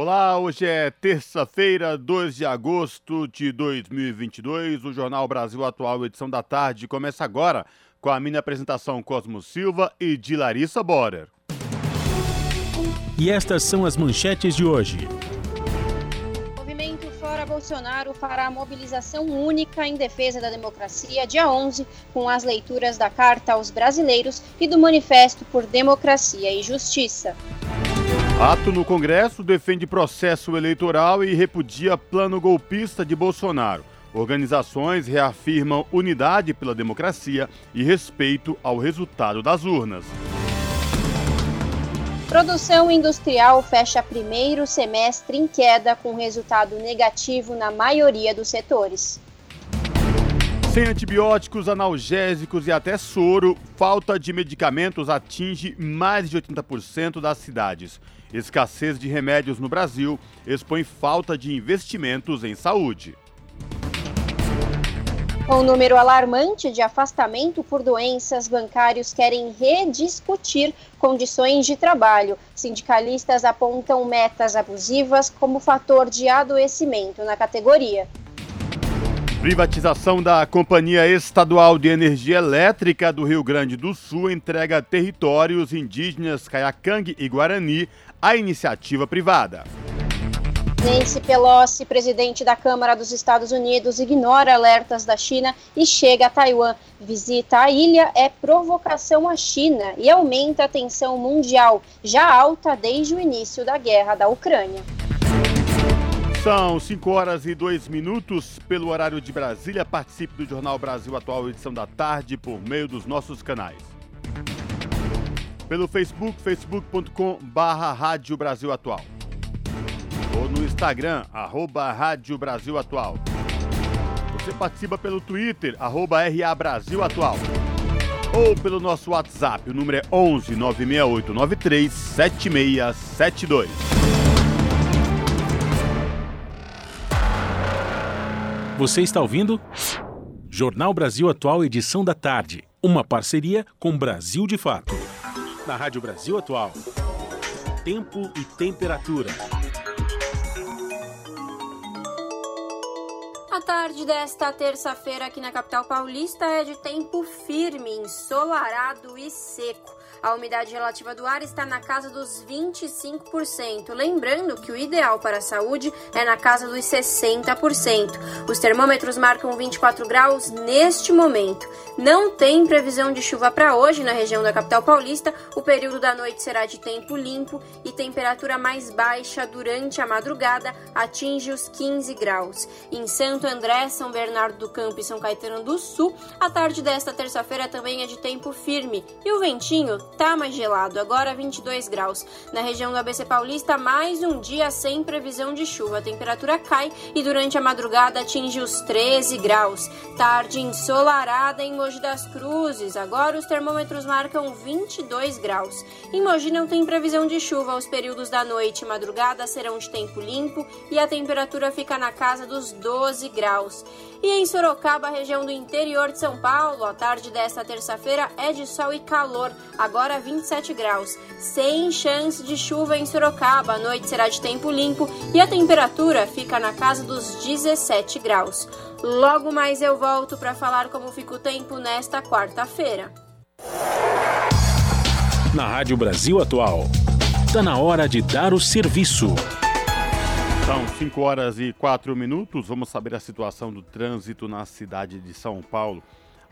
Olá, hoje é terça-feira, 2 de agosto de 2022. O Jornal Brasil Atual, edição da tarde, começa agora com a minha apresentação Cosmo Silva e de Larissa Borer. E estas são as manchetes de hoje. Movimento Fora Bolsonaro fará mobilização única em defesa da democracia dia 11, com as leituras da Carta aos Brasileiros e do Manifesto por Democracia e Justiça. Ato no Congresso defende processo eleitoral e repudia plano golpista de Bolsonaro. Organizações reafirmam unidade pela democracia e respeito ao resultado das urnas. Produção industrial fecha primeiro semestre em queda, com resultado negativo na maioria dos setores. Sem antibióticos, analgésicos e até soro, falta de medicamentos atinge mais de 80% das cidades. Escassez de remédios no Brasil expõe falta de investimentos em saúde. Com um número alarmante de afastamento por doenças, bancários querem rediscutir condições de trabalho. Sindicalistas apontam metas abusivas como fator de adoecimento na categoria. Privatização da Companhia Estadual de Energia Elétrica do Rio Grande do Sul entrega territórios indígenas Caiacangue e Guarani à iniciativa privada. Nancy Pelosi, presidente da Câmara dos Estados Unidos, ignora alertas da China e chega a Taiwan. Visita a ilha é provocação à China e aumenta a tensão mundial, já alta desde o início da guerra da Ucrânia. São 5 horas e 2 minutos pelo horário de Brasília. Participe do Jornal Brasil Atual, edição da tarde, por meio dos nossos canais. Pelo Facebook, facebook.com Rádio Brasil Atual. Ou no Instagram, arroba Rádio Brasil Atual. Você participa pelo Twitter, arroba RA Brasil Atual. Ou pelo nosso WhatsApp, o número é 11 96893 7672. Você está ouvindo? Jornal Brasil Atual, edição da tarde. Uma parceria com Brasil de Fato. Na Rádio Brasil Atual. Tempo e temperatura. A tarde desta terça-feira aqui na capital paulista é de tempo firme, ensolarado e seco. A umidade relativa do ar está na casa dos 25%. Lembrando que o ideal para a saúde é na casa dos 60%. Os termômetros marcam 24 graus neste momento. Não tem previsão de chuva para hoje na região da capital paulista. O período da noite será de tempo limpo e temperatura mais baixa durante a madrugada atinge os 15 graus. Em Santo André, São Bernardo do Campo e São Caetano do Sul, a tarde desta terça-feira também é de tempo firme e o ventinho tá mais gelado, agora 22 graus. Na região do ABC Paulista, mais um dia sem previsão de chuva. A temperatura cai e durante a madrugada atinge os 13 graus. Tarde ensolarada em Mogi das Cruzes. Agora os termômetros marcam 22 graus. Em Mogi não tem previsão de chuva. Os períodos da noite e madrugada serão de tempo limpo e a temperatura fica na casa dos 12 graus. E em Sorocaba, região do interior de São Paulo, a tarde desta terça-feira é de sol e calor, agora 27 graus. Sem chance de chuva em Sorocaba, a noite será de tempo limpo e a temperatura fica na casa dos 17 graus. Logo mais eu volto para falar como fica o tempo nesta quarta-feira. Na Rádio Brasil Atual, está na hora de dar o serviço. São 5 horas e 4 minutos. Vamos saber a situação do trânsito na cidade de São Paulo.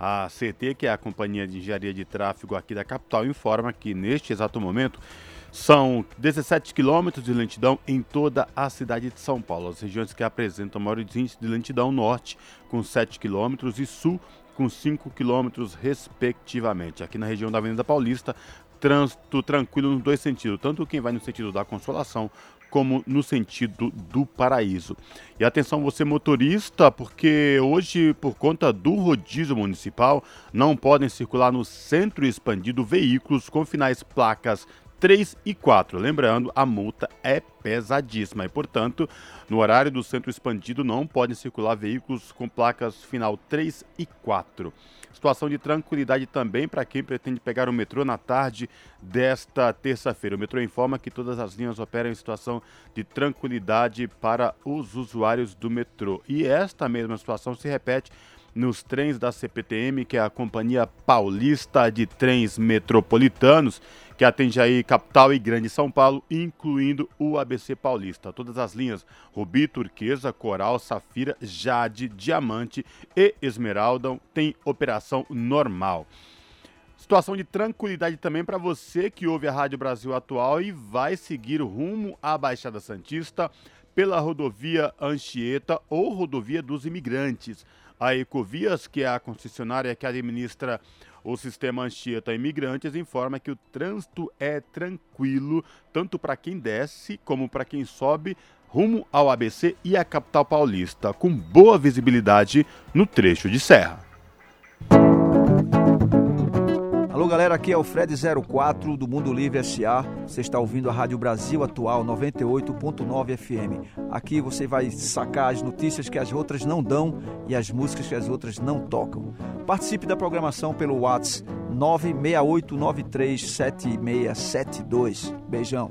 A CT, que é a Companhia de Engenharia de Tráfego aqui da capital, informa que neste exato momento são 17 quilômetros de lentidão em toda a cidade de São Paulo. As regiões que apresentam maiores índices de lentidão, norte com 7 quilômetros e sul com 5 quilômetros, respectivamente. Aqui na região da Avenida Paulista, trânsito tranquilo nos dois sentidos, tanto quem vai no sentido da Consolação como no sentido do paraíso. E atenção você motorista, porque hoje, por conta do rodízio municipal, não podem circular no centro expandido veículos com finais placas 3 e 4. Lembrando, a multa é pesadíssima e, portanto, no horário do centro expandido não podem circular veículos com placas final 3 e 4. Situação de tranquilidade também para quem pretende pegar o metrô na tarde desta terça-feira. O metrô informa que todas as linhas operam em situação de tranquilidade para os usuários do metrô. E esta mesma situação se repete nos trens da CPTM, que é a Companhia Paulista de Trens Metropolitanos, que atende aí capital e grande São Paulo, incluindo o ABC Paulista. Todas as linhas Rubi, Turquesa, Coral, Safira, Jade, Diamante e Esmeralda têm operação normal. Situação de tranquilidade também para você que ouve a Rádio Brasil Atual e vai seguir rumo à Baixada Santista pela rodovia Anchieta ou rodovia dos imigrantes. A Ecovias, que é a concessionária que administra o sistema Anchieta Imigrantes, informa que o trânsito é tranquilo, tanto para quem desce como para quem sobe rumo ao ABC e à capital paulista, com boa visibilidade no trecho de serra. Alô galera, aqui é o Fred04 do Mundo Livre SA. Você está ouvindo a Rádio Brasil Atual 98.9 FM. Aqui você vai sacar as notícias que as outras não dão e as músicas que as outras não tocam. Participe da programação pelo WhatsApp 968937672. Beijão.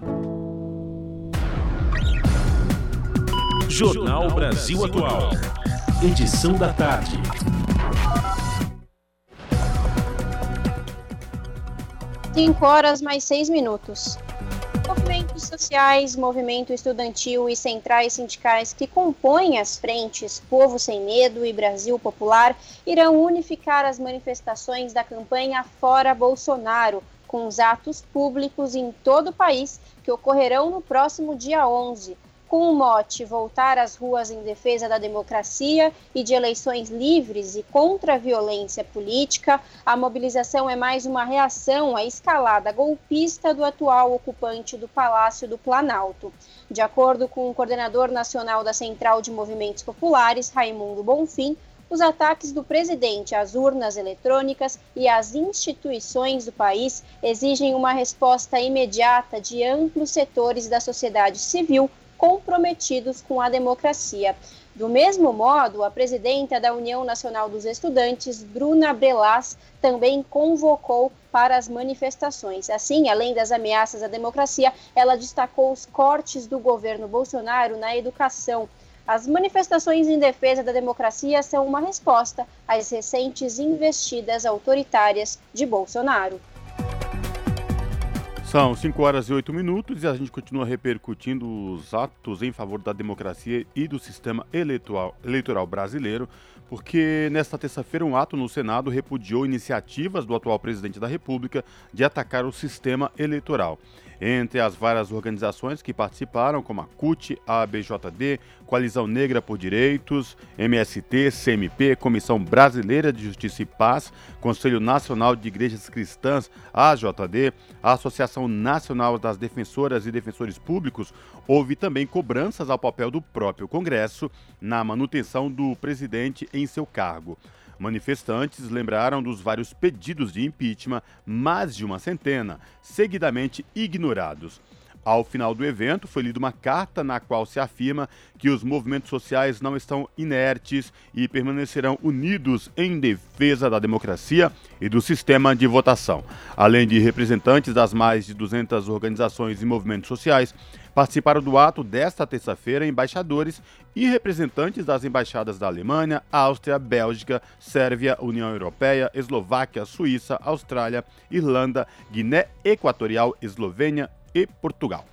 Jornal Brasil Atual. Edição da tarde. 5 horas mais 6 minutos. Movimentos sociais, movimento estudantil e centrais sindicais que compõem as frentes Povo Sem Medo e Brasil Popular irão unificar as manifestações da campanha Fora Bolsonaro, com os atos públicos em todo o país que ocorrerão no próximo dia 11 com o mote Voltar às ruas em defesa da democracia e de eleições livres e contra a violência política, a mobilização é mais uma reação à escalada golpista do atual ocupante do Palácio do Planalto. De acordo com o coordenador nacional da Central de Movimentos Populares, Raimundo Bonfim, os ataques do presidente às urnas eletrônicas e às instituições do país exigem uma resposta imediata de amplos setores da sociedade civil comprometidos com a democracia. Do mesmo modo, a presidenta da União Nacional dos Estudantes, Bruna Brelas, também convocou para as manifestações. Assim, além das ameaças à democracia, ela destacou os cortes do governo Bolsonaro na educação. As manifestações em defesa da democracia são uma resposta às recentes investidas autoritárias de Bolsonaro. São 5 horas e 8 minutos e a gente continua repercutindo os atos em favor da democracia e do sistema eleitoral, eleitoral brasileiro, porque nesta terça-feira um ato no Senado repudiou iniciativas do atual presidente da República de atacar o sistema eleitoral. Entre as várias organizações que participaram, como a CUT, a ABJD, Coalizão Negra por Direitos, MST, CMP, Comissão Brasileira de Justiça e Paz, Conselho Nacional de Igrejas Cristãs, AJD, a Associação Nacional das Defensoras e Defensores Públicos, houve também cobranças ao papel do próprio Congresso na manutenção do presidente em seu cargo. Manifestantes lembraram dos vários pedidos de impeachment, mais de uma centena, seguidamente ignorados. Ao final do evento, foi lida uma carta na qual se afirma que os movimentos sociais não estão inertes e permanecerão unidos em defesa da democracia e do sistema de votação. Além de representantes das mais de 200 organizações e movimentos sociais, participaram do ato desta terça-feira embaixadores e representantes das embaixadas da Alemanha, Áustria, Bélgica, Sérvia, União Europeia, Eslováquia, Suíça, Austrália, Irlanda, Guiné Equatorial, Eslovênia e Portugal.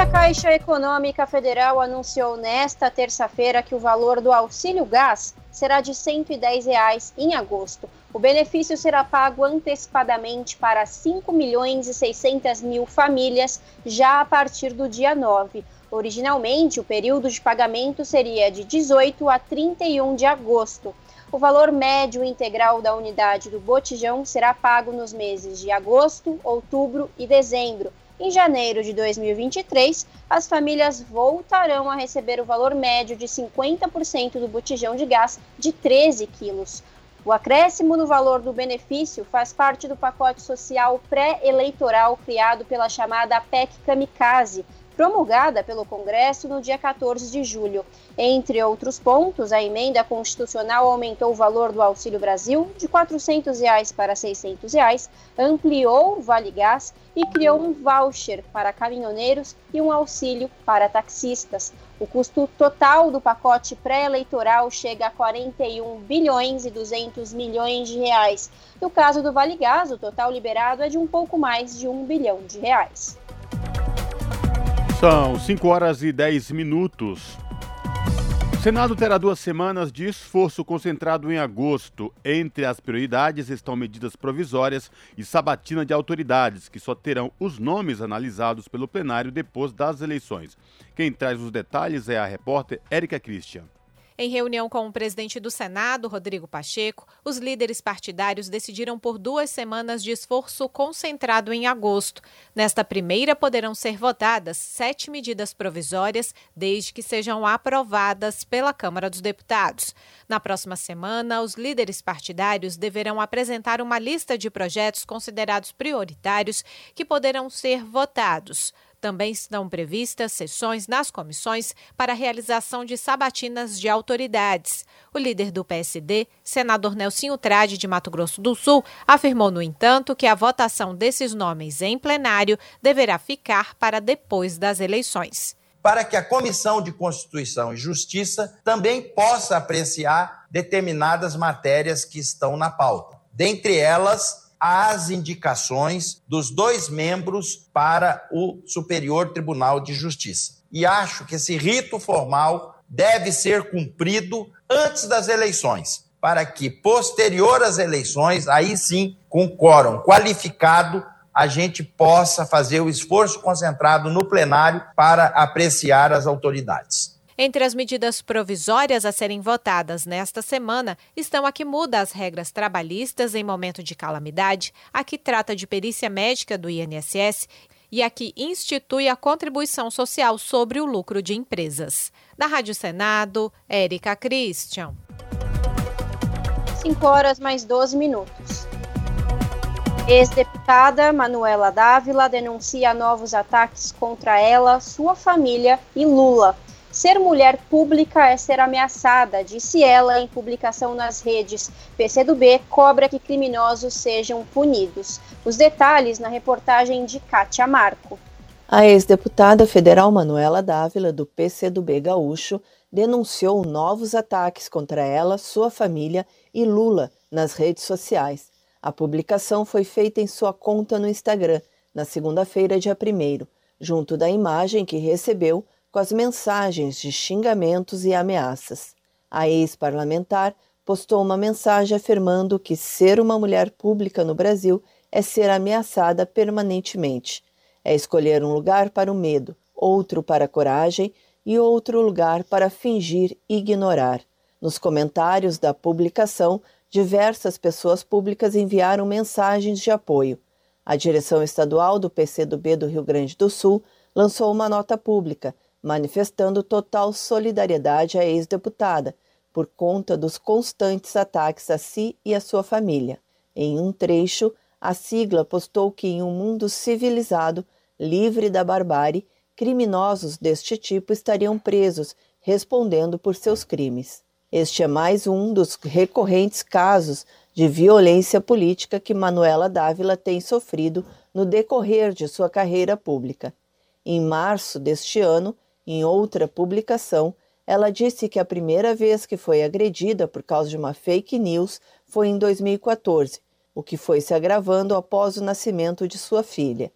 A Caixa Econômica Federal anunciou nesta terça-feira que o valor do auxílio gás será de 110 reais em agosto. O benefício será pago antecipadamente para 5 milhões e 600 mil famílias já a partir do dia 9. Originalmente, o período de pagamento seria de 18 a 31 de agosto. O valor médio integral da unidade do botijão será pago nos meses de agosto, outubro e dezembro, Em janeiro de 2023, as famílias voltarão a receber o valor médio de 50% do botijão de gás de 13 quilos. O acréscimo no valor do benefício faz parte do pacote social pré-eleitoral criado pela chamada PEC Kamikaze, promulgada pelo Congresso no dia 14 de julho. Entre outros pontos, a emenda constitucional aumentou o valor do Auxílio Brasil de 400 reais para 600 reais, ampliou o Vale Gás e criou um voucher para caminhoneiros e um auxílio para taxistas. O custo total do pacote pré-eleitoral chega a 41 bilhões e 200 milhões de reais. No caso do Vale Gás, o total liberado é de um pouco mais de um bilhão de reais. São 5 horas e 10 minutos. Senado terá duas semanas de esforço concentrado em agosto. Entre as prioridades estão medidas provisórias e sabatina de autoridades, que só terão os nomes analisados pelo plenário depois das eleições. Quem traz os detalhes é a repórter Érica Christian. Em reunião com o presidente do Senado, Rodrigo Pacheco, os líderes partidários decidiram por duas semanas de esforço concentrado em agosto. Nesta primeira, poderão ser votadas sete medidas provisórias, desde que sejam aprovadas pela Câmara dos Deputados. Na próxima semana, os líderes partidários deverão apresentar uma lista de projetos considerados prioritários que poderão ser votados. Também estão previstas sessões nas comissões para a realização de sabatinas de autoridades. O líder do PSD, senador Nelsinho Trade de Mato Grosso do Sul, afirmou, no entanto, que a votação desses nomes em plenário deverá ficar para depois das eleições. Para que a Comissão de Constituição e Justiça também possa apreciar determinadas matérias que estão na pauta. Dentre elas, as indicações dos dois membros para o Superior Tribunal de Justiça. E acho que esse rito formal deve ser cumprido antes das eleições, para que, posterior às eleições, aí sim, com quórum qualificado, a gente possa fazer o esforço concentrado no plenário para apreciar as autoridades. Entre as medidas provisórias a serem votadas nesta semana estão a que muda as regras trabalhistas em momento de calamidade, a que trata de perícia médica do INSS e a que institui a contribuição social sobre o lucro de empresas. Da Rádio Senado, Érica Christian. 5 horas mais 12 minutos. Ex-deputada Manuela Dávila denuncia novos ataques contra ela, sua família e Lula. Ser mulher pública é ser ameaçada, disse ela em publicação nas redes. PCdoB cobra que criminosos sejam punidos. Os detalhes na reportagem de Kátia Marco. A ex-deputada federal Manuela Dávila, do PCdoB Gaúcho, denunciou novos ataques contra ela, sua família e Lula nas redes sociais. A publicação foi feita em sua conta no Instagram, na segunda-feira, dia 1, junto da imagem que recebeu com as mensagens de xingamentos e ameaças. A ex-parlamentar postou uma mensagem afirmando que ser uma mulher pública no Brasil é ser ameaçada permanentemente. É escolher um lugar para o medo, outro para a coragem e outro lugar para fingir ignorar. Nos comentários da publicação, diversas pessoas públicas enviaram mensagens de apoio. A direção estadual do PCdoB do Rio Grande do Sul lançou uma nota pública manifestando total solidariedade à ex-deputada por conta dos constantes ataques a si e a sua família. Em um trecho, a sigla postou que em um mundo civilizado, livre da barbárie, criminosos deste tipo estariam presos, respondendo por seus crimes. Este é mais um dos recorrentes casos de violência política que Manuela Dávila tem sofrido no decorrer de sua carreira pública. Em março deste ano, em outra publicação, ela disse que a primeira vez que foi agredida por causa de uma fake news foi em 2014, o que foi se agravando após o nascimento de sua filha.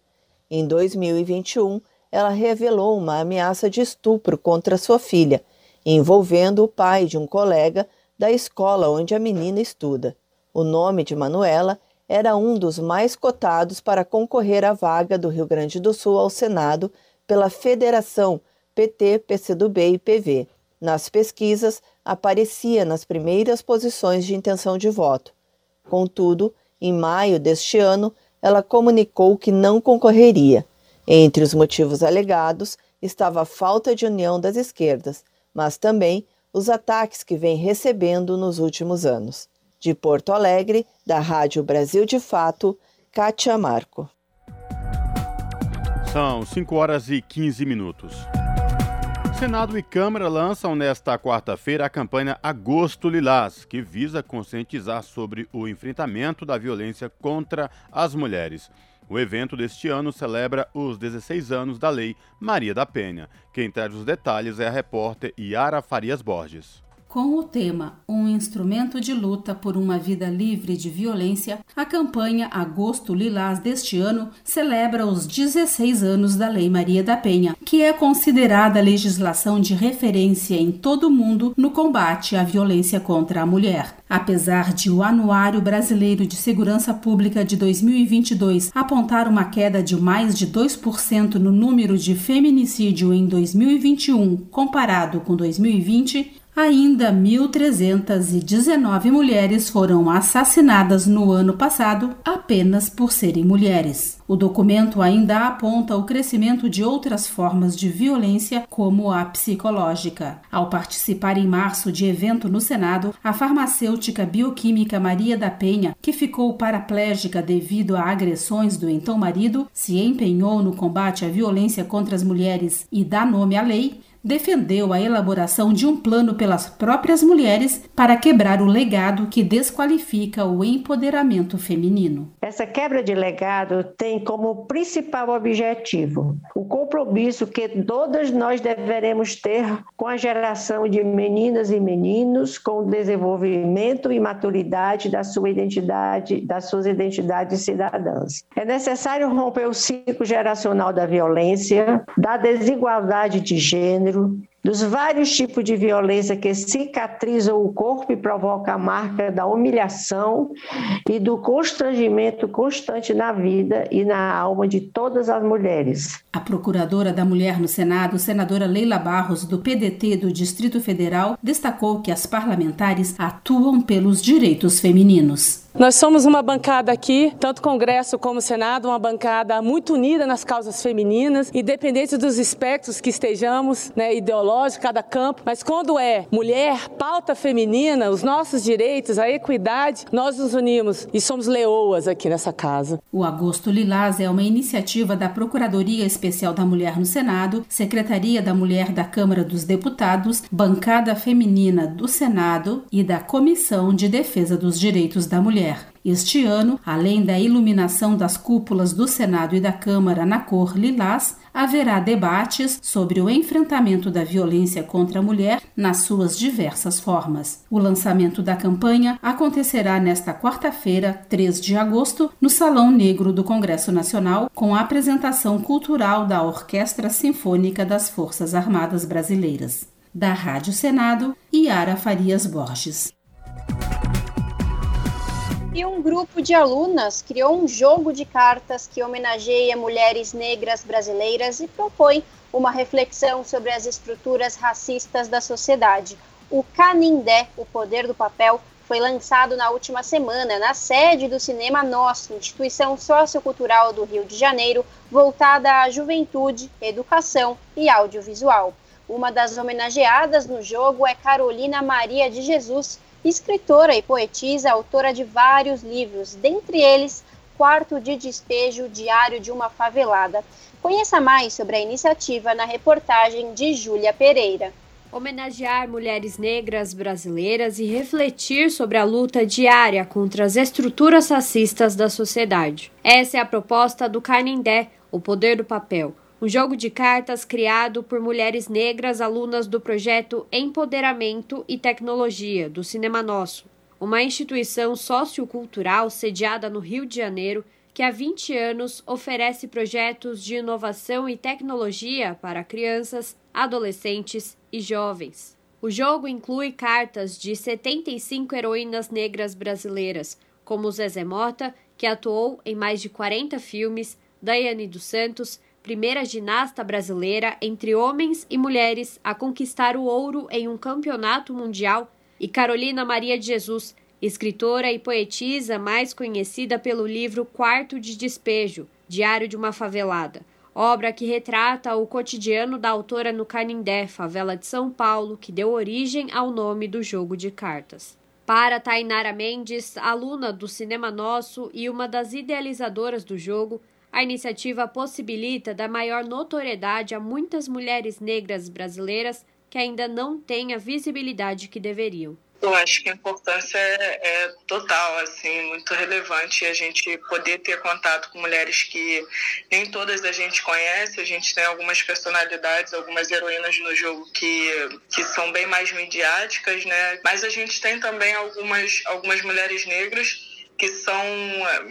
Em 2021, ela revelou uma ameaça de estupro contra sua filha, envolvendo o pai de um colega da escola onde a menina estuda. O nome de Manuela era um dos mais cotados para concorrer à vaga do Rio Grande do Sul ao Senado pela Federação PT, PCdoB e PV. Nas pesquisas, aparecia nas primeiras posições de intenção de voto. Contudo, em maio deste ano, ela comunicou que não concorreria. Entre os motivos alegados estava a falta de união das esquerdas, mas também os ataques que vem recebendo nos últimos anos. De Porto Alegre, da Rádio Brasil de Fato, Kátia Marco. São 5 horas e 15 minutos. Senado e Câmara lançam nesta quarta-feira a campanha Agosto Lilás, que visa conscientizar sobre o enfrentamento da violência contra as mulheres. O evento deste ano celebra os 16 anos da Lei Maria da Penha. Quem traz os detalhes é a repórter Yara Farias Borges. Com o tema Um instrumento de luta por uma vida livre de violência, a campanha Agosto Lilás deste ano celebra os 16 anos da Lei Maria da Penha, que é considerada legislação de referência em todo o mundo no combate à violência contra a mulher. Apesar de o Anuário Brasileiro de Segurança Pública de 2022 apontar uma queda de mais de 2% no número de feminicídio em 2021 comparado com 2020, Ainda 1.319 mulheres foram assassinadas no ano passado apenas por serem mulheres. O documento ainda aponta o crescimento de outras formas de violência, como a psicológica. Ao participar em março de evento no Senado, a farmacêutica bioquímica Maria da Penha, que ficou paraplégica devido a agressões do então marido, se empenhou no combate à violência contra as mulheres e dá nome à lei, defendeu a elaboração de um plano pelas próprias mulheres para quebrar o legado que desqualifica o empoderamento feminino. Essa quebra de legado tem como principal objetivo o compromisso que todas nós deveremos ter com a geração de meninas e meninos com o desenvolvimento e maturidade da sua identidade, das suas identidades cidadãs. É necessário romper o ciclo geracional da violência, da desigualdade de gênero dos vários tipos de violência que cicatrizam o corpo e provocam a marca da humilhação e do constrangimento constante na vida e na alma de todas as mulheres. A procuradora da mulher no Senado, senadora Leila Barros, do PDT do Distrito Federal, destacou que as parlamentares atuam pelos direitos femininos. Nós somos uma bancada aqui, tanto Congresso como Senado, uma bancada muito unida nas causas femininas, independente dos espectros que estejamos, né, ideológicos, cada campo, mas quando é mulher, pauta feminina, os nossos direitos, a equidade, nós nos unimos e somos leoas aqui nessa casa. O Agosto Lilás é uma iniciativa da Procuradoria Especial da Mulher no Senado, Secretaria da Mulher da Câmara dos Deputados, Bancada Feminina do Senado e da Comissão de Defesa dos Direitos da Mulher mulher. Este ano, além da iluminação das cúpulas do Senado e da Câmara na cor lilás, haverá debates sobre o enfrentamento da violência contra a mulher nas suas diversas formas. O lançamento da campanha acontecerá nesta quarta-feira, 3 de agosto, no Salão Negro do Congresso Nacional, com a apresentação cultural da Orquestra Sinfônica das Forças Armadas Brasileiras. Da Rádio Senado, Yara Farias Borges. E um grupo de alunas criou um jogo de cartas que homenageia mulheres negras brasileiras e propõe uma reflexão sobre as estruturas racistas da sociedade. O Canindé, o poder do papel, foi lançado na última semana na sede do Cinema Nosso, instituição sociocultural do Rio de Janeiro, voltada à juventude, educação e audiovisual. Uma das homenageadas no jogo é Carolina Maria de Jesus, escritora e poetisa, autora de vários livros, dentre eles Quarto de Despejo, Diário de uma Favelada. Conheça mais sobre a iniciativa na reportagem de Júlia Pereira. Homenagear mulheres negras brasileiras e refletir sobre a luta diária contra as estruturas racistas da sociedade. Essa é a proposta do Canindé, o poder do papel um jogo de cartas criado por mulheres negras alunas do projeto Empoderamento e Tecnologia do Cinema Nosso, uma instituição sociocultural sediada no Rio de Janeiro que há 20 anos oferece projetos de inovação e tecnologia para crianças, adolescentes e jovens. O jogo inclui cartas de 75 heroínas negras brasileiras, como Zezé Mota, que atuou em mais de 40 filmes, Daiane dos Santos, primeira ginasta brasileira entre homens e mulheres a conquistar o ouro em um campeonato mundial, e Carolina Maria de Jesus, escritora e poetisa mais conhecida pelo livro Quarto de Despejo, Diário de uma Favelada, obra que retrata o cotidiano da autora no Canindé, favela de São Paulo, que deu origem ao nome do jogo de cartas. Para Tainara Mendes, aluna do Cinema Nosso e uma das idealizadoras do jogo, a iniciativa possibilita dar maior notoriedade a muitas mulheres negras brasileiras que ainda não têm a visibilidade que deveriam. Eu acho que a importância é, é, total, assim, muito relevante a gente poder ter contato com mulheres que nem todas a gente conhece. A gente tem algumas personalidades, algumas heroínas no jogo que, que são bem mais midiáticas, né? Mas a gente tem também algumas, algumas mulheres negras que são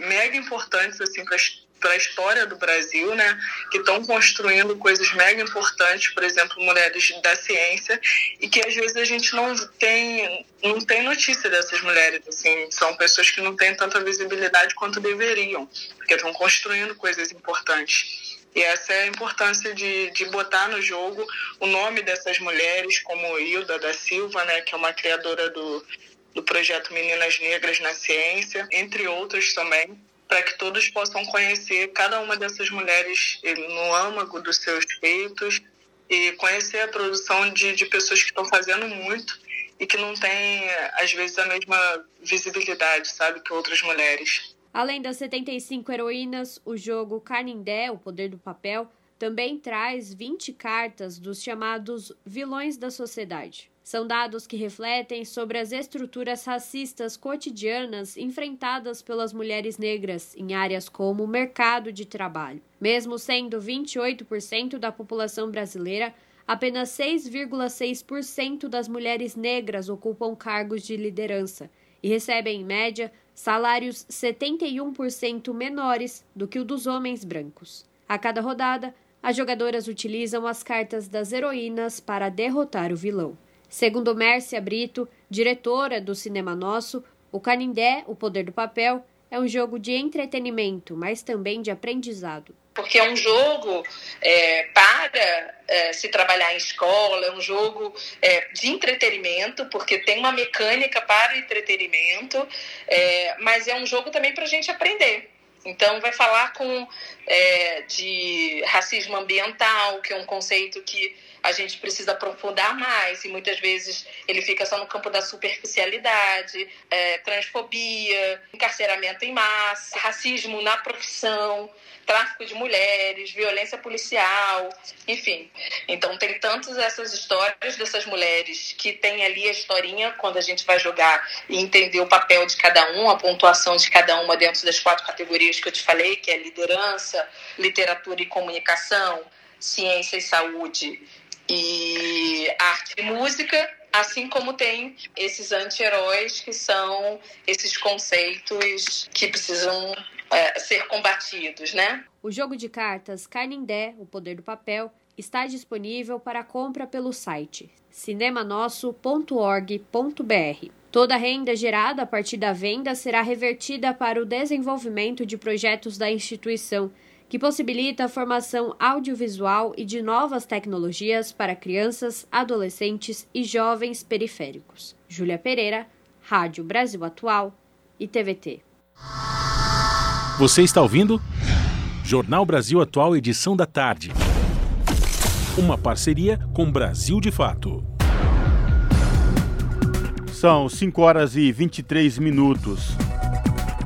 mega importantes, assim, para para a história do Brasil, né, que estão construindo coisas mega importantes, por exemplo, mulheres da ciência, e que às vezes a gente não tem não tem notícia dessas mulheres, assim, são pessoas que não têm tanta visibilidade quanto deveriam, porque estão construindo coisas importantes. E essa é a importância de, de botar no jogo o nome dessas mulheres, como Hilda da Silva, né, que é uma criadora do, do projeto Meninas Negras na Ciência, entre outros também para que todos possam conhecer cada uma dessas mulheres no âmago dos seus feitos e conhecer a produção de, de pessoas que estão fazendo muito e que não têm, às vezes, a mesma visibilidade, sabe, que outras mulheres. Além das 75 heroínas, o jogo Canindé, O Poder do Papel, também traz 20 cartas dos chamados vilões da sociedade. São dados que refletem sobre as estruturas racistas cotidianas enfrentadas pelas mulheres negras em áreas como o mercado de trabalho. Mesmo sendo 28% da população brasileira, apenas 6,6% das mulheres negras ocupam cargos de liderança e recebem, em média, salários 71% menores do que o dos homens brancos. A cada rodada, as jogadoras utilizam as cartas das heroínas para derrotar o vilão. Segundo Mércia Brito, diretora do Cinema Nosso, o Canindé, O Poder do Papel, é um jogo de entretenimento, mas também de aprendizado. Porque é um jogo é, para é, se trabalhar em escola, é um jogo é, de entretenimento, porque tem uma mecânica para entretenimento, é, mas é um jogo também para a gente aprender. Então, vai falar com é, de racismo ambiental, que é um conceito que a gente precisa aprofundar mais e muitas vezes ele fica só no campo da superficialidade, é, transfobia, encarceramento em massa, racismo na profissão, tráfico de mulheres, violência policial, enfim. Então tem tantas essas histórias dessas mulheres que tem ali a historinha quando a gente vai jogar e entender o papel de cada um, a pontuação de cada uma dentro das quatro categorias que eu te falei, que é liderança, literatura e comunicação, ciência e saúde e arte e música, assim como tem esses anti-heróis que são esses conceitos que precisam é, ser combatidos, né? O jogo de cartas Canindé, O Poder do Papel, está disponível para compra pelo site cinemanosso.org.br. Toda a renda gerada a partir da venda será revertida para o desenvolvimento de projetos da instituição que possibilita a formação audiovisual e de novas tecnologias para crianças, adolescentes e jovens periféricos. Júlia Pereira, Rádio Brasil Atual e TVT. Você está ouvindo? Jornal Brasil Atual, edição da tarde. Uma parceria com Brasil de Fato. São 5 horas e 23 minutos.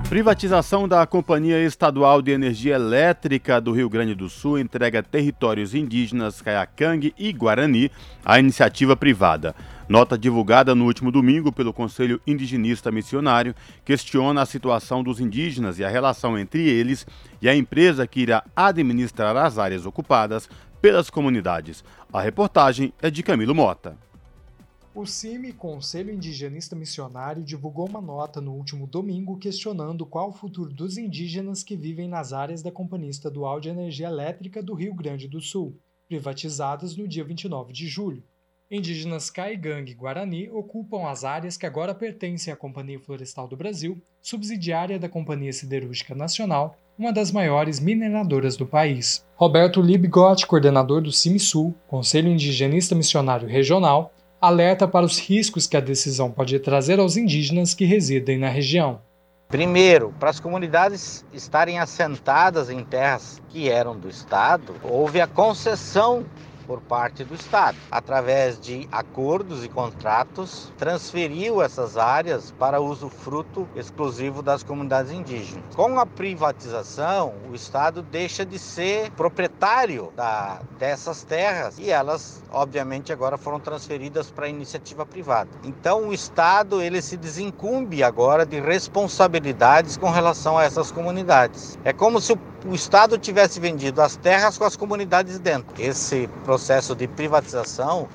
Privatização da Companhia Estadual de Energia Elétrica do Rio Grande do Sul entrega territórios indígenas Caiacang e Guarani à iniciativa privada. Nota divulgada no último domingo pelo Conselho Indigenista Missionário questiona a situação dos indígenas e a relação entre eles e a empresa que irá administrar as áreas ocupadas pelas comunidades. A reportagem é de Camilo Mota. O CIMI, Conselho Indigenista Missionário, divulgou uma nota no último domingo questionando qual o futuro dos indígenas que vivem nas áreas da Companhia Estadual de Energia Elétrica do Rio Grande do Sul, privatizadas no dia 29 de julho. Indígenas Caigang e Guarani ocupam as áreas que agora pertencem à Companhia Florestal do Brasil, subsidiária da Companhia Siderúrgica Nacional, uma das maiores mineradoras do país. Roberto Libgot, coordenador do CIMI-Sul, Conselho Indigenista Missionário Regional, alerta para os riscos que a decisão pode trazer aos indígenas que residem na região. Primeiro, para as comunidades estarem assentadas em terras que eram do Estado, houve a concessão por parte do Estado. Através de acordos e contratos, transferiu essas áreas para uso fruto exclusivo das comunidades indígenas. Com a privatização, o Estado deixa de ser proprietário da, dessas terras e elas, obviamente, agora foram transferidas para a iniciativa privada. Então, o Estado ele se desincumbe agora de responsabilidades com relação a essas comunidades. É como se o o Estado tivesse vendido as terras com as comunidades dentro. Esse processo de privatização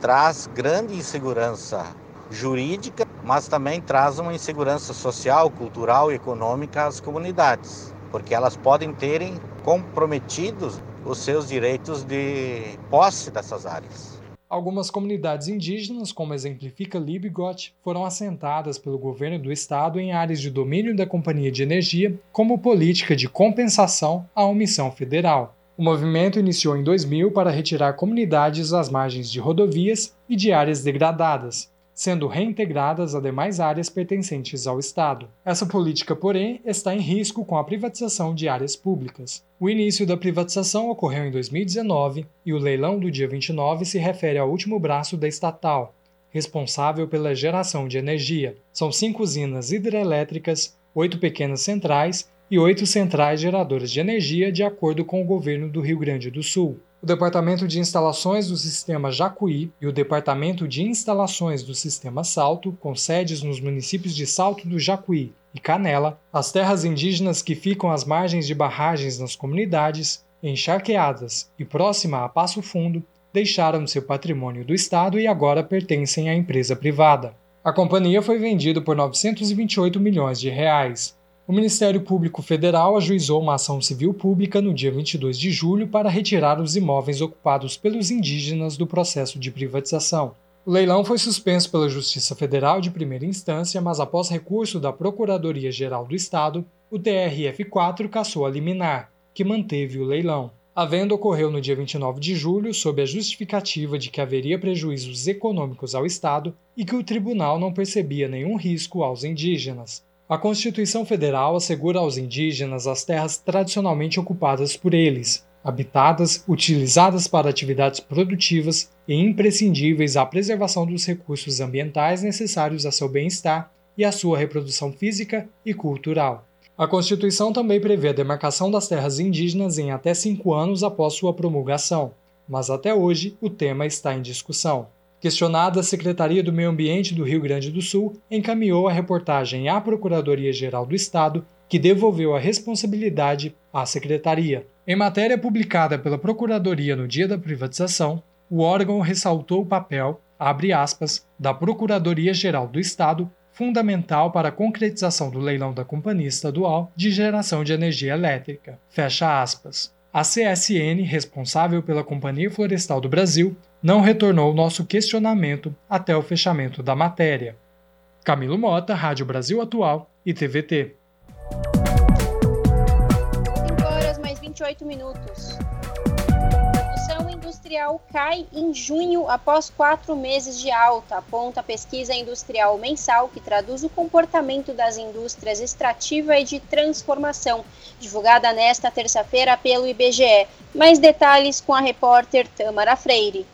traz grande insegurança jurídica, mas também traz uma insegurança social, cultural e econômica às comunidades, porque elas podem terem comprometidos os seus direitos de posse dessas áreas. Algumas comunidades indígenas, como exemplifica Libigot, foram assentadas pelo governo do estado em áreas de domínio da Companhia de Energia como política de compensação à omissão federal. O movimento iniciou em 2000 para retirar comunidades às margens de rodovias e de áreas degradadas, sendo reintegradas a demais áreas pertencentes ao Estado. Essa política, porém, está em risco com a privatização de áreas públicas. O início da privatização ocorreu em 2019 e o leilão do dia 29 se refere ao último braço da estatal, responsável pela geração de energia. São cinco usinas hidrelétricas, oito pequenas centrais e oito centrais geradoras de energia, de acordo com o governo do Rio Grande do Sul o Departamento de Instalações do Sistema Jacuí e o Departamento de Instalações do Sistema Salto, com sedes nos municípios de Salto do Jacuí e Canela, as terras indígenas que ficam às margens de barragens nas comunidades, encharqueadas e próxima a Passo Fundo, deixaram seu patrimônio do Estado e agora pertencem à empresa privada. A companhia foi vendida por 928 milhões de reais, o Ministério Público Federal ajuizou uma ação civil pública no dia 22 de julho para retirar os imóveis ocupados pelos indígenas do processo de privatização. O leilão foi suspenso pela Justiça Federal de primeira instância, mas após recurso da Procuradoria-Geral do Estado, o TRF4 cassou a liminar, que manteve o leilão. A venda ocorreu no dia 29 de julho sob a justificativa de que haveria prejuízos econômicos ao Estado e que o tribunal não percebia nenhum risco aos indígenas. A Constituição Federal assegura aos indígenas as terras tradicionalmente ocupadas por eles, habitadas, utilizadas para atividades produtivas e imprescindíveis à preservação dos recursos ambientais necessários a seu bem-estar e à sua reprodução física e cultural. A Constituição também prevê a demarcação das terras indígenas em até cinco anos após sua promulgação, mas até hoje o tema está em discussão. Questionada, a Secretaria do Meio Ambiente do Rio Grande do Sul encaminhou a reportagem à Procuradoria-Geral do Estado, que devolveu a responsabilidade à Secretaria. Em matéria publicada pela Procuradoria no dia da privatização, o órgão ressaltou o papel, abre aspas, da Procuradoria-Geral do Estado, fundamental para a concretização do leilão da Companhia Estadual de Geração de Energia Elétrica. Fecha aspas. A CSN, responsável pela Companhia Florestal do Brasil, não retornou nosso questionamento até o fechamento da matéria. Camilo Mota, Rádio Brasil Atual e TVT. 5 horas mais 28 minutos. A produção industrial cai em junho após quatro meses de alta, aponta a pesquisa industrial mensal que traduz o comportamento das indústrias extrativa e de transformação, divulgada nesta terça-feira pelo IBGE. Mais detalhes com a repórter Tamara Freire.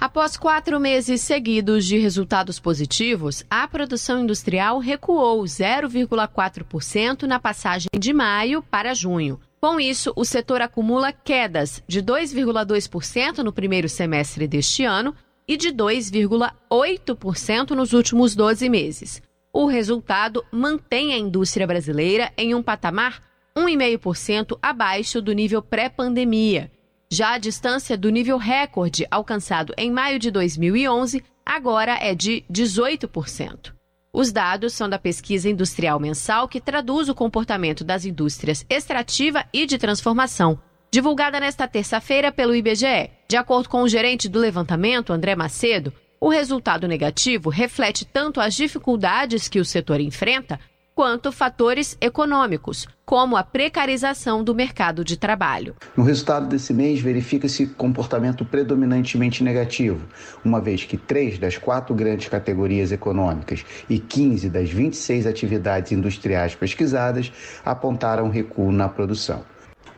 Após quatro meses seguidos de resultados positivos, a produção industrial recuou 0,4% na passagem de maio para junho. Com isso, o setor acumula quedas de 2,2% no primeiro semestre deste ano e de 2,8% nos últimos 12 meses. O resultado mantém a indústria brasileira em um patamar 1,5% abaixo do nível pré-pandemia já a distância do nível recorde alcançado em maio de 2011 agora é de 18%. Os dados são da pesquisa industrial mensal que traduz o comportamento das indústrias extrativa e de transformação, divulgada nesta terça-feira pelo IBGE. De acordo com o gerente do levantamento, André Macedo, o resultado negativo reflete tanto as dificuldades que o setor enfrenta, quanto fatores econômicos, como a precarização do mercado de trabalho. No resultado desse mês, verifica-se comportamento predominantemente negativo, uma vez que três das quatro grandes categorias econômicas e 15 das 26 atividades industriais pesquisadas apontaram recuo na produção.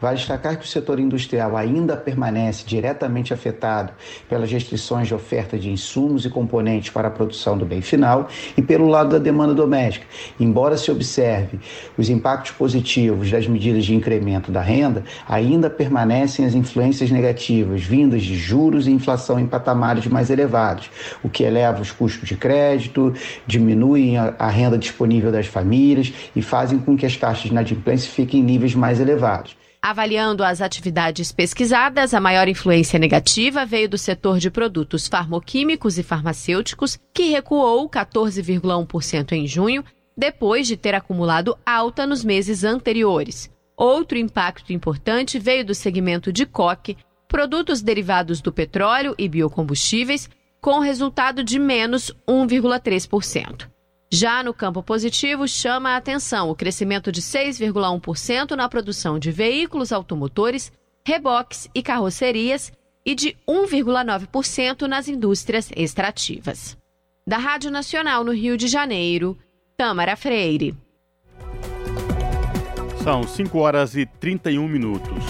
Vale destacar que o setor industrial ainda permanece diretamente afetado pelas restrições de oferta de insumos e componentes para a produção do bem final e pelo lado da demanda doméstica. Embora se observe os impactos positivos das medidas de incremento da renda, ainda permanecem as influências negativas vindas de juros e inflação em patamares mais elevados, o que eleva os custos de crédito, diminuem a renda disponível das famílias e fazem com que as taxas de inadimplência fiquem em níveis mais elevados. Avaliando as atividades pesquisadas, a maior influência negativa veio do setor de produtos farmoquímicos e farmacêuticos, que recuou 14,1% em junho, depois de ter acumulado alta nos meses anteriores. Outro impacto importante veio do segmento de coque, produtos derivados do petróleo e biocombustíveis, com resultado de menos 1,3%. Já no campo positivo, chama a atenção o crescimento de 6,1% na produção de veículos automotores, reboques e carrocerias e de 1,9% nas indústrias extrativas. Da Rádio Nacional no Rio de Janeiro, Tâmara Freire. São 5 horas e 31 minutos.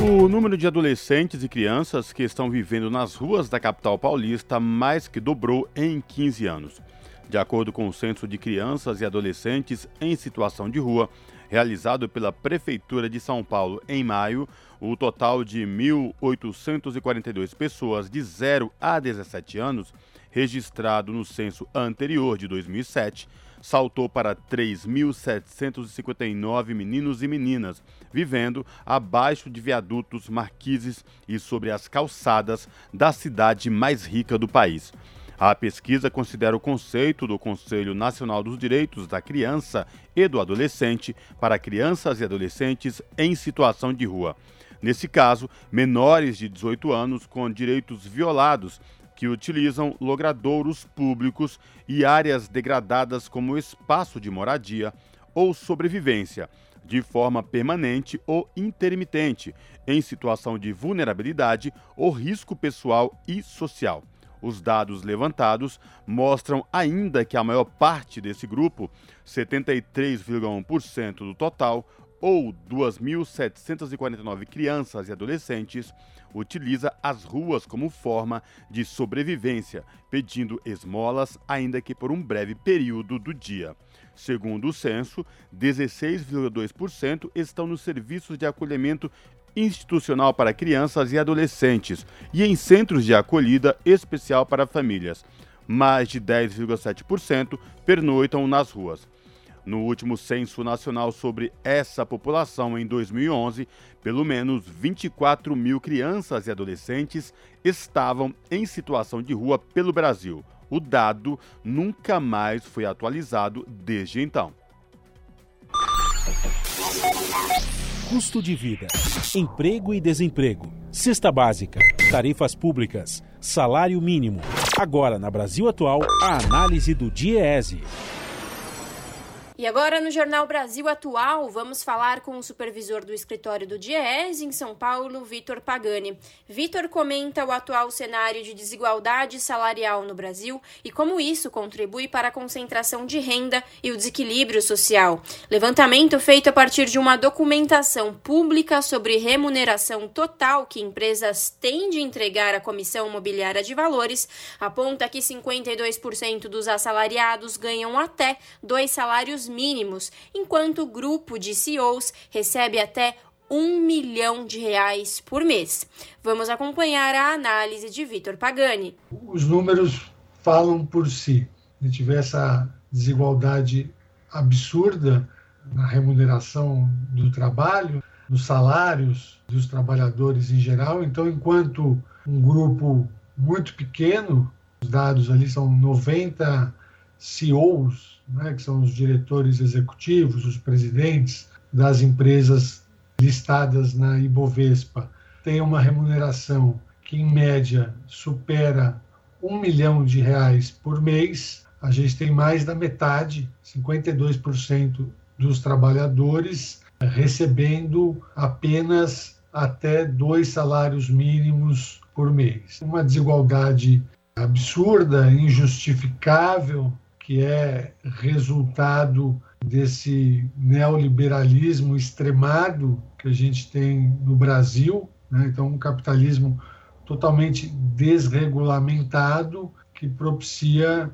O número de adolescentes e crianças que estão vivendo nas ruas da capital paulista mais que dobrou em 15 anos. De acordo com o Censo de Crianças e Adolescentes em Situação de Rua, realizado pela Prefeitura de São Paulo em maio, o total de 1.842 pessoas de 0 a 17 anos, registrado no censo anterior de 2007, saltou para 3.759 meninos e meninas, vivendo abaixo de viadutos, marquises e sobre as calçadas da cidade mais rica do país. A pesquisa considera o conceito do Conselho Nacional dos Direitos da Criança e do Adolescente para crianças e adolescentes em situação de rua. Nesse caso, menores de 18 anos com direitos violados que utilizam logradouros públicos e áreas degradadas como espaço de moradia ou sobrevivência, de forma permanente ou intermitente, em situação de vulnerabilidade ou risco pessoal e social. Os dados levantados mostram ainda que a maior parte desse grupo, 73,1% do total, ou 2.749 crianças e adolescentes, utiliza as ruas como forma de sobrevivência, pedindo esmolas, ainda que por um breve período do dia. Segundo o censo, 16,2% estão nos serviços de acolhimento institucional para crianças e adolescentes e em centros de acolhida especial para famílias. Mais de 10,7% pernoitam nas ruas. No último censo nacional sobre essa população em 2011, pelo menos 24 mil crianças e adolescentes estavam em situação de rua pelo Brasil. O dado nunca mais foi atualizado desde então. Custo de vida, emprego e desemprego, cesta básica, tarifas públicas, salário mínimo. Agora, na Brasil Atual, a análise do DIEESE. E agora, no Jornal Brasil Atual, vamos falar com o supervisor do escritório do DIES em São Paulo, Vitor Pagani. Vitor comenta o atual cenário de desigualdade salarial no Brasil e como isso contribui para a concentração de renda e o desequilíbrio social. Levantamento feito a partir de uma documentação pública sobre remuneração total que empresas têm de entregar à Comissão Mobiliária de Valores aponta que 52% dos assalariados ganham até dois salários mínimos, enquanto o grupo de CEOs recebe até um milhão de reais por mês. Vamos acompanhar a análise de Vitor Pagani. Os números falam por si. A gente vê essa desigualdade absurda na remuneração do trabalho, nos salários dos trabalhadores em geral. Então, enquanto um grupo muito pequeno, os dados ali são 90 CEOs né, que são os diretores executivos, os presidentes das empresas listadas na Ibovespa, têm uma remuneração que, em média, supera um milhão de reais por mês, a gente tem mais da metade, 52% dos trabalhadores recebendo apenas até dois salários mínimos por mês. Uma desigualdade absurda, injustificável, que é resultado desse neoliberalismo extremado que a gente tem no Brasil, né? então um capitalismo totalmente desregulamentado que propicia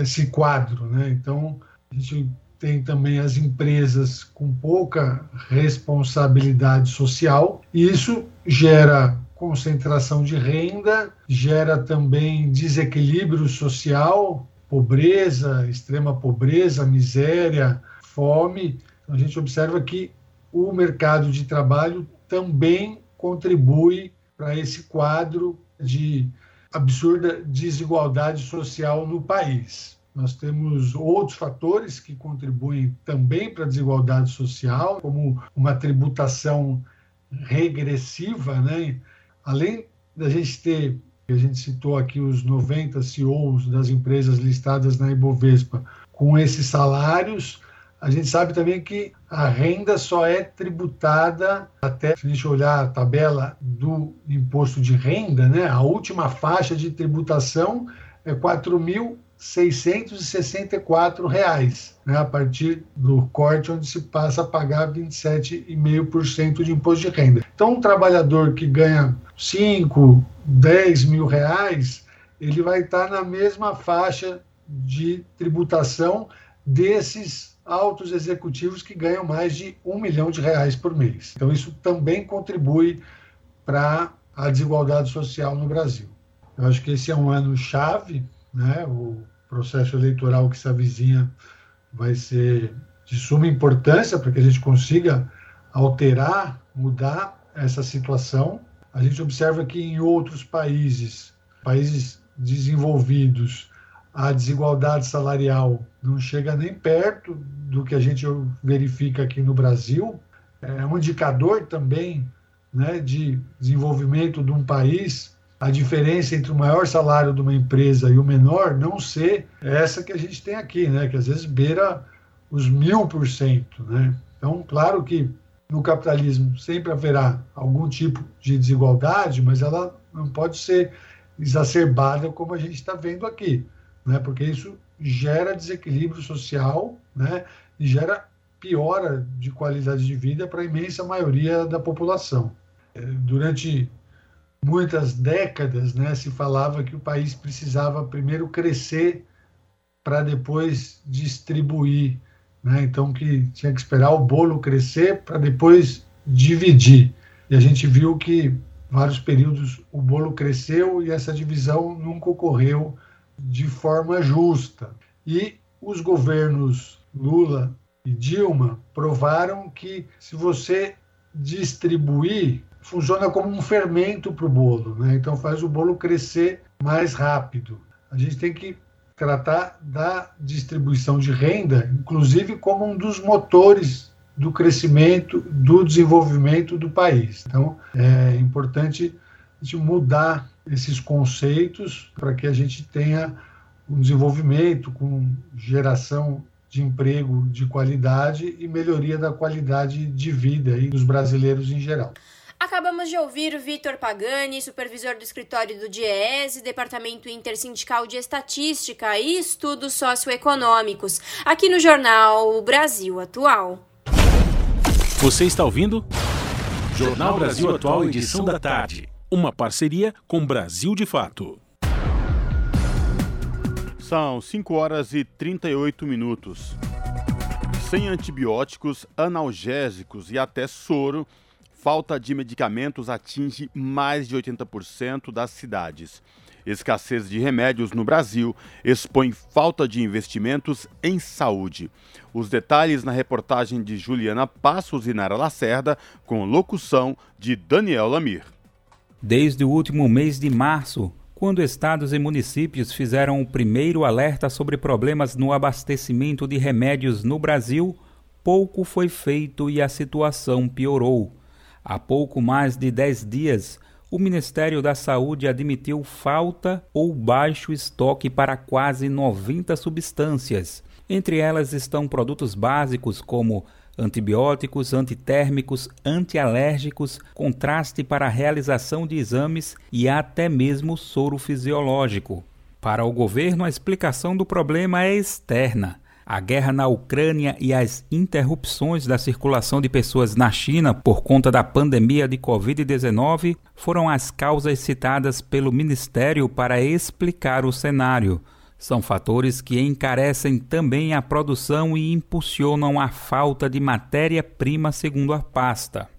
esse quadro, né? Então a gente tem também as empresas com pouca responsabilidade social e isso gera concentração de renda, gera também desequilíbrio social, pobreza, extrema pobreza, miséria, fome. Então, a gente observa que o mercado de trabalho também contribui para esse quadro de absurda desigualdade social no país. Nós temos outros fatores que contribuem também para a desigualdade social, como uma tributação regressiva, né? Além da gente ter, a gente citou aqui os 90 CEOs das empresas listadas na Ibovespa. Com esses salários, a gente sabe também que a renda só é tributada até, se a gente olhar a tabela do imposto de renda, né, a última faixa de tributação é R$ 4.664, né, a partir do corte onde se passa a pagar 27,5% de imposto de renda. Então, um trabalhador que ganha 5, 10 mil reais, ele vai estar na mesma faixa de tributação desses altos executivos que ganham mais de um milhão de reais por mês. Então, isso também contribui para a desigualdade social no Brasil. Eu acho que esse é um ano chave, né? O processo eleitoral que se avizinha vai ser de suma importância para que a gente consiga alterar, mudar essa situação. A gente observa que em outros países, países desenvolvidos, a desigualdade salarial não chega nem perto do que a gente verifica aqui no Brasil. É um indicador também né, de desenvolvimento de um país. A diferença entre o maior salário de uma empresa e o menor não ser essa que a gente tem aqui, né, que às vezes beira os mil por cento. Né? Então, claro que no capitalismo sempre haverá algum tipo de desigualdade, mas ela não pode ser exacerbada como a gente está vendo aqui né? porque isso gera desequilíbrio social né? e gera piora de qualidade de vida para a imensa maioria da população. É, durante muitas décadas né, se falava que o país precisava primeiro crescer para depois distribuir. Né? Então, que tinha que esperar o bolo crescer para depois dividir. E a gente viu que vários períodos o bolo cresceu e essa divisão nunca ocorreu de forma justa. E os governos Lula e Dilma provaram que se você distribuir, funciona como um fermento para o bolo, né? então faz o bolo crescer mais rápido. A gente tem que tratar da distribuição de renda, inclusive como um dos motores do crescimento, do desenvolvimento do país. Então, é importante a gente mudar esses conceitos para que a gente tenha um desenvolvimento com geração de emprego de qualidade e melhoria da qualidade de vida aí dos brasileiros em geral. Acabamos de ouvir o Vitor Pagani, supervisor do escritório do DIEESE, Departamento Intersindical de Estatística e Estudos Socioeconômicos, aqui no jornal Brasil Atual. Você está ouvindo? Jornal Brasil Atual, edição da tarde uma parceria com Brasil de Fato. São 5 horas e 38 minutos. Sem antibióticos, analgésicos e até soro, falta de medicamentos atinge mais de 80% das cidades. Escassez de remédios no Brasil expõe falta de investimentos em saúde. Os detalhes na reportagem de Juliana Passos e Nara Lacerda, com locução de Daniel Lamir. Desde o último mês de março, quando estados e municípios fizeram o primeiro alerta sobre problemas no abastecimento de remédios no Brasil, pouco foi feito e a situação piorou. Há pouco mais de dez dias, o Ministério da Saúde admitiu falta ou baixo estoque para quase 90 substâncias. Entre elas estão produtos básicos como antibióticos, antitérmicos, antialérgicos, contraste para a realização de exames e até mesmo soro fisiológico. Para o governo, a explicação do problema é externa. A guerra na Ucrânia e as interrupções da circulação de pessoas na China por conta da pandemia de Covid-19 foram as causas citadas pelo Ministério para explicar o cenário. São fatores que encarecem também a produção e impulsionam a falta de matéria-prima, segundo a pasta.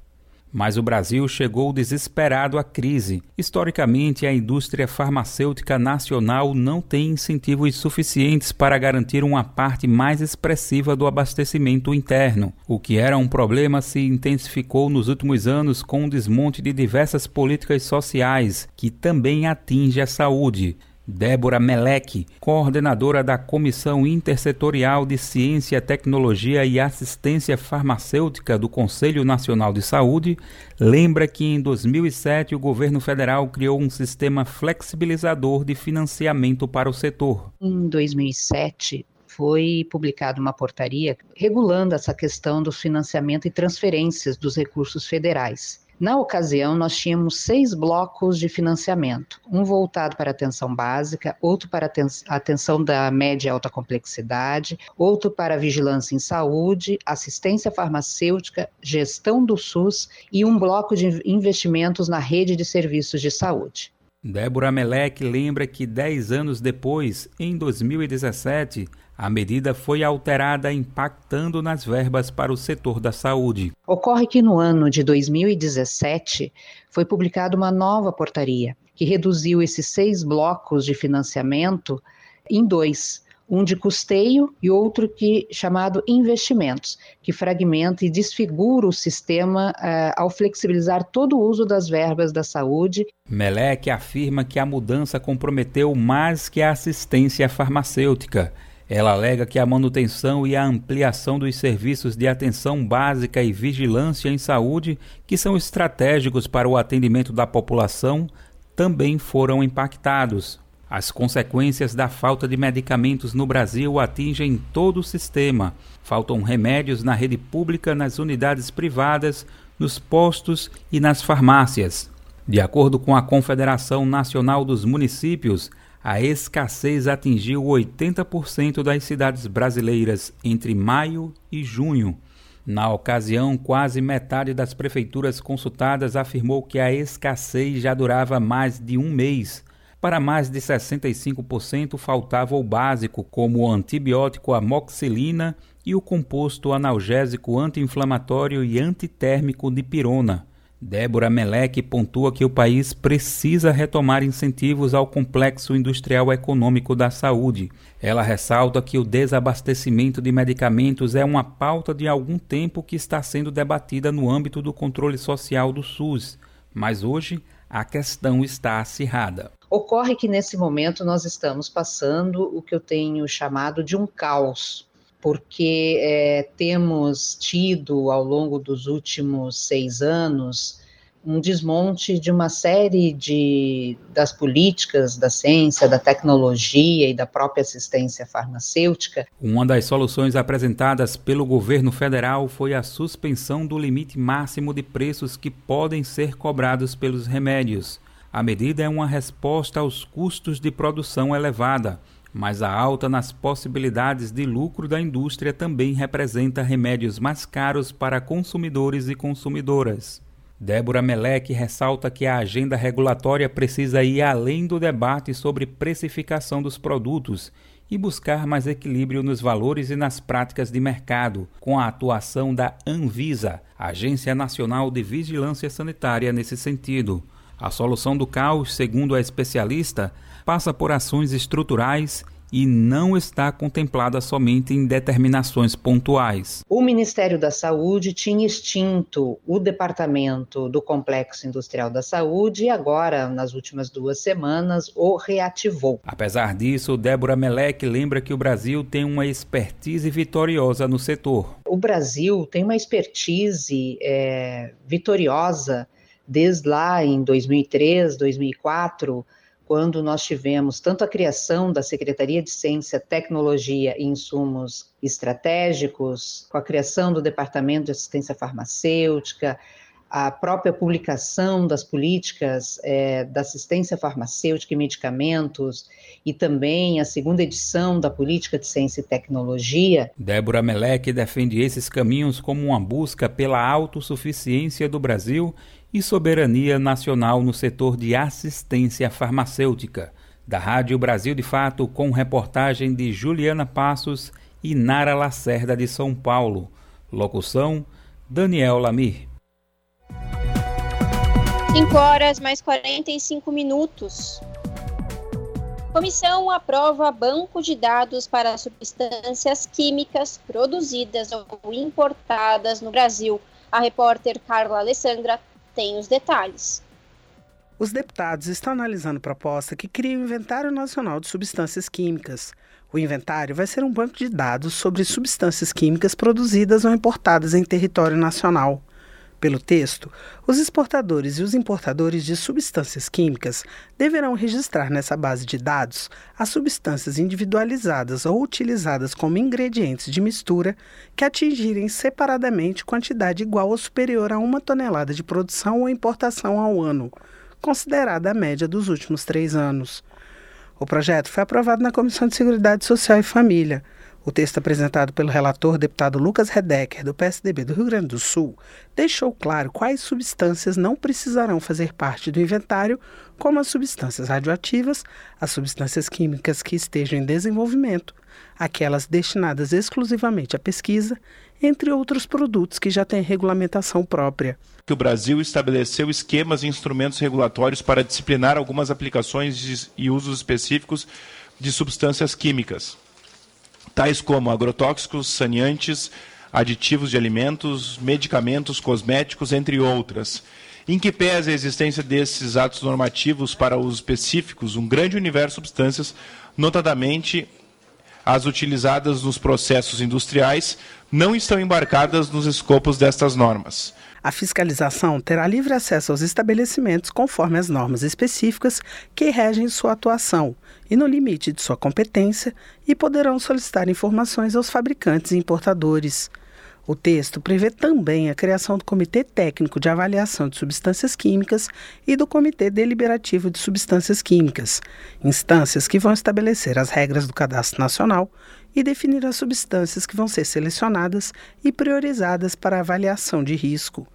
Mas o Brasil chegou desesperado à crise. Historicamente, a indústria farmacêutica nacional não tem incentivos suficientes para garantir uma parte mais expressiva do abastecimento interno. O que era um problema se intensificou nos últimos anos com o desmonte de diversas políticas sociais, que também atinge a saúde. Débora Meleque, coordenadora da Comissão Intersetorial de Ciência, Tecnologia e Assistência Farmacêutica do Conselho Nacional de Saúde, lembra que em 2007 o governo federal criou um sistema flexibilizador de financiamento para o setor. Em 2007, foi publicada uma portaria regulando essa questão do financiamento e transferências dos recursos federais. Na ocasião, nós tínhamos seis blocos de financiamento: um voltado para atenção básica, outro para atenção da média e alta complexidade, outro para vigilância em saúde, assistência farmacêutica, gestão do SUS e um bloco de investimentos na rede de serviços de saúde. Débora Melec lembra que dez anos depois, em 2017, a medida foi alterada, impactando nas verbas para o setor da saúde. Ocorre que no ano de 2017 foi publicada uma nova portaria que reduziu esses seis blocos de financiamento em dois um de custeio e outro que chamado investimentos, que fragmenta e desfigura o sistema uh, ao flexibilizar todo o uso das verbas da saúde. Melec afirma que a mudança comprometeu mais que a assistência farmacêutica ela alega que a manutenção e a ampliação dos serviços de atenção básica e vigilância em saúde, que são estratégicos para o atendimento da população, também foram impactados. As consequências da falta de medicamentos no Brasil atingem todo o sistema. Faltam remédios na rede pública, nas unidades privadas, nos postos e nas farmácias. De acordo com a Confederação Nacional dos Municípios, a escassez atingiu 80% das cidades brasileiras entre maio e junho. Na ocasião, quase metade das prefeituras consultadas afirmou que a escassez já durava mais de um mês. Para mais de 65% faltava o básico, como o antibiótico amoxicilina e o composto analgésico anti-inflamatório e antitérmico dipirona. Débora Meleque pontua que o país precisa retomar incentivos ao complexo industrial econômico da saúde. Ela ressalta que o desabastecimento de medicamentos é uma pauta de algum tempo que está sendo debatida no âmbito do controle social do SUS, mas hoje a questão está acirrada. Ocorre que nesse momento nós estamos passando o que eu tenho chamado de um caos porque é, temos tido ao longo dos últimos seis anos um desmonte de uma série de das políticas da ciência, da tecnologia e da própria assistência farmacêutica. Uma das soluções apresentadas pelo governo federal foi a suspensão do limite máximo de preços que podem ser cobrados pelos remédios. A medida é uma resposta aos custos de produção elevada mas a alta nas possibilidades de lucro da indústria também representa remédios mais caros para consumidores e consumidoras. Débora Melec ressalta que a agenda regulatória precisa ir além do debate sobre precificação dos produtos e buscar mais equilíbrio nos valores e nas práticas de mercado, com a atuação da Anvisa, Agência Nacional de Vigilância Sanitária, nesse sentido. A solução do caos, segundo a especialista, passa por ações estruturais e não está contemplada somente em determinações pontuais. O Ministério da Saúde tinha extinto o departamento do Complexo Industrial da Saúde e agora, nas últimas duas semanas, o reativou. Apesar disso, Débora Melec lembra que o Brasil tem uma expertise vitoriosa no setor. O Brasil tem uma expertise é, vitoriosa Desde lá em 2003, 2004, quando nós tivemos tanto a criação da Secretaria de Ciência, Tecnologia e Insumos Estratégicos, com a criação do Departamento de Assistência Farmacêutica, a própria publicação das políticas é, da assistência farmacêutica e medicamentos e também a segunda edição da política de ciência e tecnologia. Débora Meleque defende esses caminhos como uma busca pela autossuficiência do Brasil e soberania nacional no setor de assistência farmacêutica. Da Rádio Brasil de Fato, com reportagem de Juliana Passos e Nara Lacerda de São Paulo. Locução: Daniel Lamir. 5 horas mais 45 minutos. Comissão aprova banco de dados para substâncias químicas produzidas ou importadas no Brasil. A repórter Carla Alessandra tem os detalhes. Os deputados estão analisando proposta que cria o Inventário Nacional de Substâncias Químicas. O inventário vai ser um banco de dados sobre substâncias químicas produzidas ou importadas em território nacional. Pelo texto, os exportadores e os importadores de substâncias químicas deverão registrar nessa base de dados as substâncias individualizadas ou utilizadas como ingredientes de mistura que atingirem separadamente quantidade igual ou superior a uma tonelada de produção ou importação ao ano, considerada a média dos últimos três anos. O projeto foi aprovado na Comissão de Seguridade Social e Família. O texto apresentado pelo relator deputado Lucas Redecker, do PSDB do Rio Grande do Sul, deixou claro quais substâncias não precisarão fazer parte do inventário, como as substâncias radioativas, as substâncias químicas que estejam em desenvolvimento, aquelas destinadas exclusivamente à pesquisa, entre outros produtos que já têm regulamentação própria. Que o Brasil estabeleceu esquemas e instrumentos regulatórios para disciplinar algumas aplicações e usos específicos de substâncias químicas tais como agrotóxicos, saneantes, aditivos de alimentos, medicamentos, cosméticos, entre outras. Em que pese a existência desses atos normativos para usos específicos, um grande universo de substâncias, notadamente as utilizadas nos processos industriais, não estão embarcadas nos escopos destas normas. A fiscalização terá livre acesso aos estabelecimentos conforme as normas específicas que regem sua atuação e no limite de sua competência e poderão solicitar informações aos fabricantes e importadores. O texto prevê também a criação do Comitê Técnico de Avaliação de Substâncias Químicas e do Comitê Deliberativo de Substâncias Químicas, instâncias que vão estabelecer as regras do Cadastro Nacional e definir as substâncias que vão ser selecionadas e priorizadas para avaliação de risco.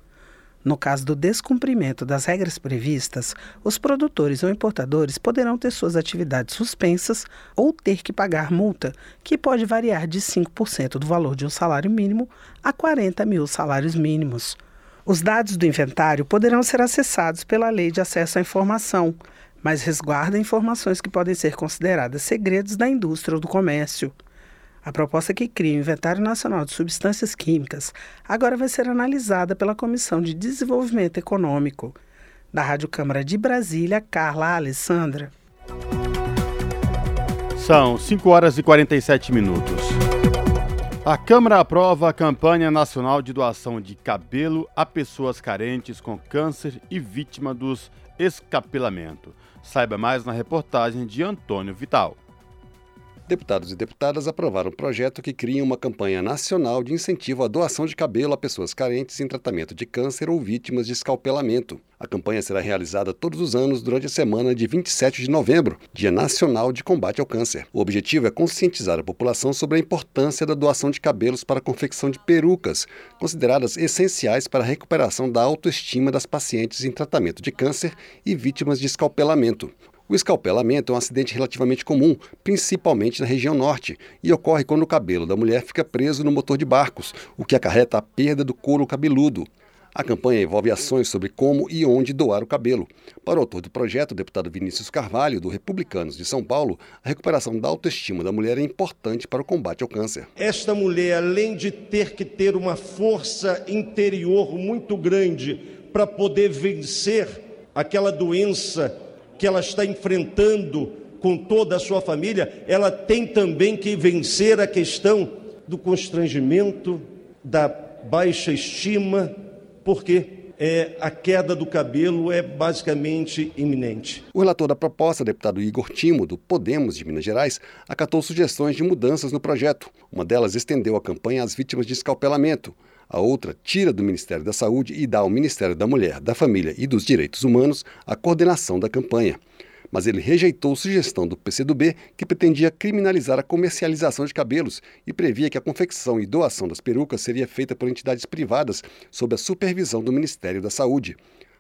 No caso do descumprimento das regras previstas, os produtores ou importadores poderão ter suas atividades suspensas ou ter que pagar multa, que pode variar de 5% do valor de um salário mínimo a 40 mil salários mínimos. Os dados do inventário poderão ser acessados pela Lei de Acesso à Informação, mas resguarda informações que podem ser consideradas segredos da indústria ou do comércio. A proposta que cria o Inventário Nacional de Substâncias Químicas agora vai ser analisada pela Comissão de Desenvolvimento Econômico. Da Rádio Câmara de Brasília, Carla Alessandra. São 5 horas e 47 minutos. A Câmara aprova a campanha nacional de doação de cabelo a pessoas carentes com câncer e vítima dos escapelamento. Saiba mais na reportagem de Antônio Vital deputados e deputadas aprovaram um projeto que cria uma campanha nacional de incentivo à doação de cabelo a pessoas carentes em tratamento de câncer ou vítimas de escalpelamento. A campanha será realizada todos os anos durante a semana de 27 de novembro, Dia Nacional de Combate ao Câncer. O objetivo é conscientizar a população sobre a importância da doação de cabelos para a confecção de perucas, consideradas essenciais para a recuperação da autoestima das pacientes em tratamento de câncer e vítimas de escalpelamento. O escalpelamento é um acidente relativamente comum, principalmente na região norte, e ocorre quando o cabelo da mulher fica preso no motor de barcos, o que acarreta a perda do couro cabeludo. A campanha envolve ações sobre como e onde doar o cabelo. Para o autor do projeto, o deputado Vinícius Carvalho, do Republicanos de São Paulo, a recuperação da autoestima da mulher é importante para o combate ao câncer. Esta mulher, além de ter que ter uma força interior muito grande para poder vencer aquela doença que ela está enfrentando com toda a sua família, ela tem também que vencer a questão do constrangimento, da baixa estima, por quê? é, a queda do cabelo é basicamente iminente. O relator da proposta, deputado Igor Timo, do Podemos de Minas Gerais, acatou sugestões de mudanças no projeto. Uma delas estendeu a campanha às vítimas de escalpelamento. A outra tira do Ministério da Saúde e dá ao Ministério da Mulher, da Família e dos Direitos Humanos a coordenação da campanha mas ele rejeitou sugestão do PCdoB que pretendia criminalizar a comercialização de cabelos e previa que a confecção e doação das perucas seria feita por entidades privadas sob a supervisão do Ministério da Saúde.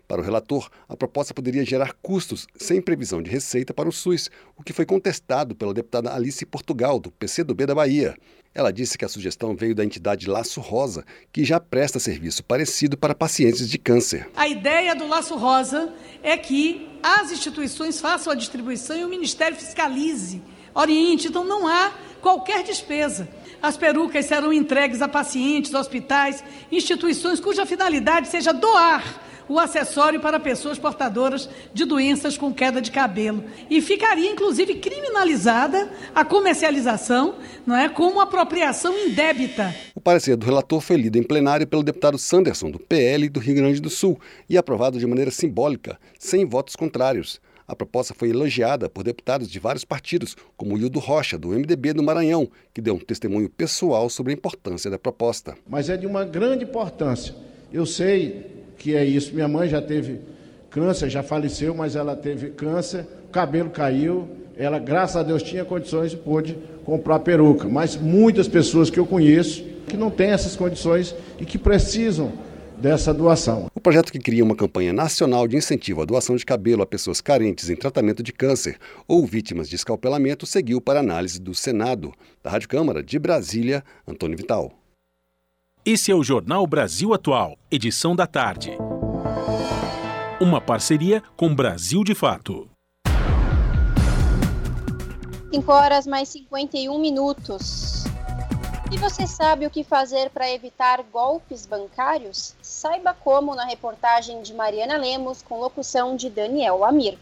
Para o relator, a proposta poderia gerar custos sem previsão de receita para o SUS, o que foi contestado pela deputada Alice Portugal, do PCdoB da Bahia. Ela disse que a sugestão veio da entidade Laço Rosa, que já presta serviço parecido para pacientes de câncer. A ideia do Laço Rosa é que as instituições façam a distribuição e o Ministério fiscalize, oriente. Então não há qualquer despesa. As perucas serão entregues a pacientes, hospitais, instituições cuja finalidade seja doar o acessório para pessoas portadoras de doenças com queda de cabelo. E ficaria, inclusive, criminalizada a comercialização não é, como apropriação indébita. O parecer do relator foi lido em plenário pelo deputado Sanderson, do PL do Rio Grande do Sul, e aprovado de maneira simbólica, sem votos contrários. A proposta foi elogiada por deputados de vários partidos, como Hildo Rocha, do MDB do Maranhão, que deu um testemunho pessoal sobre a importância da proposta. Mas é de uma grande importância. Eu sei que é isso. Minha mãe já teve câncer, já faleceu, mas ela teve câncer, o cabelo caiu, ela, graças a Deus, tinha condições e pôde comprar peruca. Mas muitas pessoas que eu conheço que não têm essas condições e que precisam dessa doação. O projeto que cria uma campanha nacional de incentivo à doação de cabelo a pessoas carentes em tratamento de câncer ou vítimas de escalpelamento seguiu para análise do Senado. Da Rádio Câmara de Brasília, Antônio Vital. Esse é o Jornal Brasil Atual, edição da tarde. Uma parceria com Brasil de Fato. 5 horas mais 51 minutos. E você sabe o que fazer para evitar golpes bancários? Saiba como na reportagem de Mariana Lemos com locução de Daniel Amir.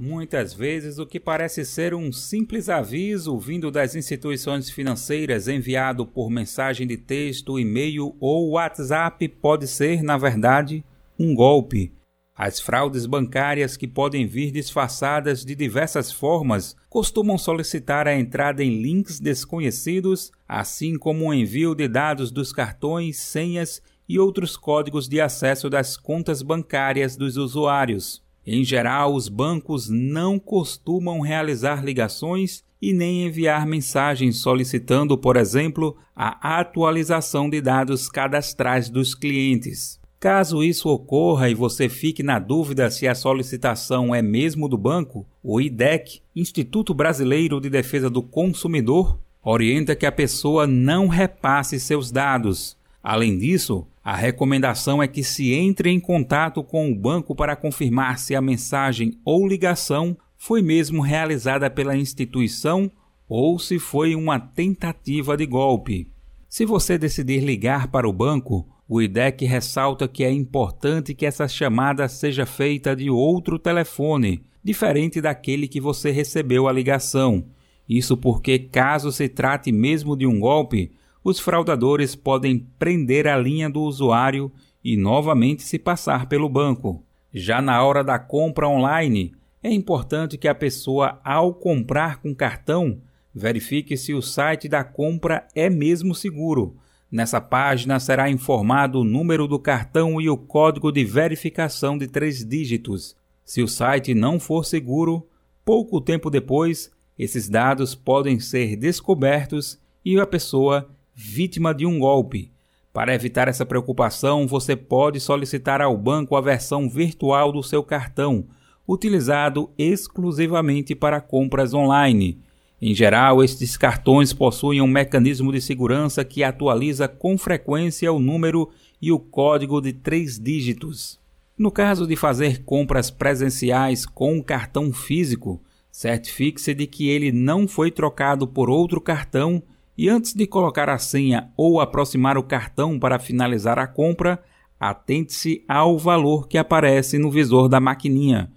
Muitas vezes, o que parece ser um simples aviso vindo das instituições financeiras enviado por mensagem de texto, e-mail ou WhatsApp pode ser, na verdade, um golpe. As fraudes bancárias, que podem vir disfarçadas de diversas formas, costumam solicitar a entrada em links desconhecidos, assim como o envio de dados dos cartões, senhas e outros códigos de acesso das contas bancárias dos usuários. Em geral, os bancos não costumam realizar ligações e nem enviar mensagens solicitando, por exemplo, a atualização de dados cadastrais dos clientes. Caso isso ocorra e você fique na dúvida se a solicitação é mesmo do banco, o IDEC, Instituto Brasileiro de Defesa do Consumidor, orienta que a pessoa não repasse seus dados. Além disso, a recomendação é que se entre em contato com o banco para confirmar se a mensagem ou ligação foi mesmo realizada pela instituição ou se foi uma tentativa de golpe. Se você decidir ligar para o banco, o IDEC ressalta que é importante que essa chamada seja feita de outro telefone, diferente daquele que você recebeu a ligação. Isso porque, caso se trate mesmo de um golpe, os fraudadores podem prender a linha do usuário e novamente se passar pelo banco. Já na hora da compra online, é importante que a pessoa, ao comprar com cartão, verifique se o site da compra é mesmo seguro. Nessa página será informado o número do cartão e o código de verificação de três dígitos. Se o site não for seguro, pouco tempo depois, esses dados podem ser descobertos e a pessoa vítima de um golpe. Para evitar essa preocupação, você pode solicitar ao banco a versão virtual do seu cartão, utilizado exclusivamente para compras online. Em geral, estes cartões possuem um mecanismo de segurança que atualiza com frequência o número e o código de três dígitos. No caso de fazer compras presenciais com um cartão físico, certifique-se de que ele não foi trocado por outro cartão e antes de colocar a senha ou aproximar o cartão para finalizar a compra, atente-se ao valor que aparece no visor da maquininha.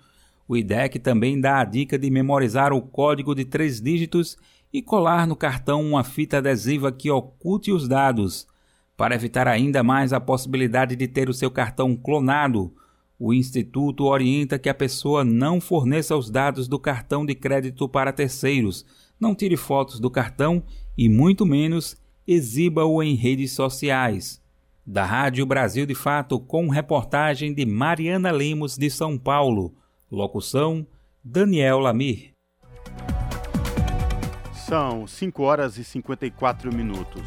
O IDEC também dá a dica de memorizar o código de três dígitos e colar no cartão uma fita adesiva que oculte os dados. Para evitar ainda mais a possibilidade de ter o seu cartão clonado, o Instituto orienta que a pessoa não forneça os dados do cartão de crédito para terceiros, não tire fotos do cartão e, muito menos, exiba-o em redes sociais. Da Rádio Brasil de Fato, com reportagem de Mariana Lemos de São Paulo. Locução: Daniel Lamir. São 5 horas e 54 minutos.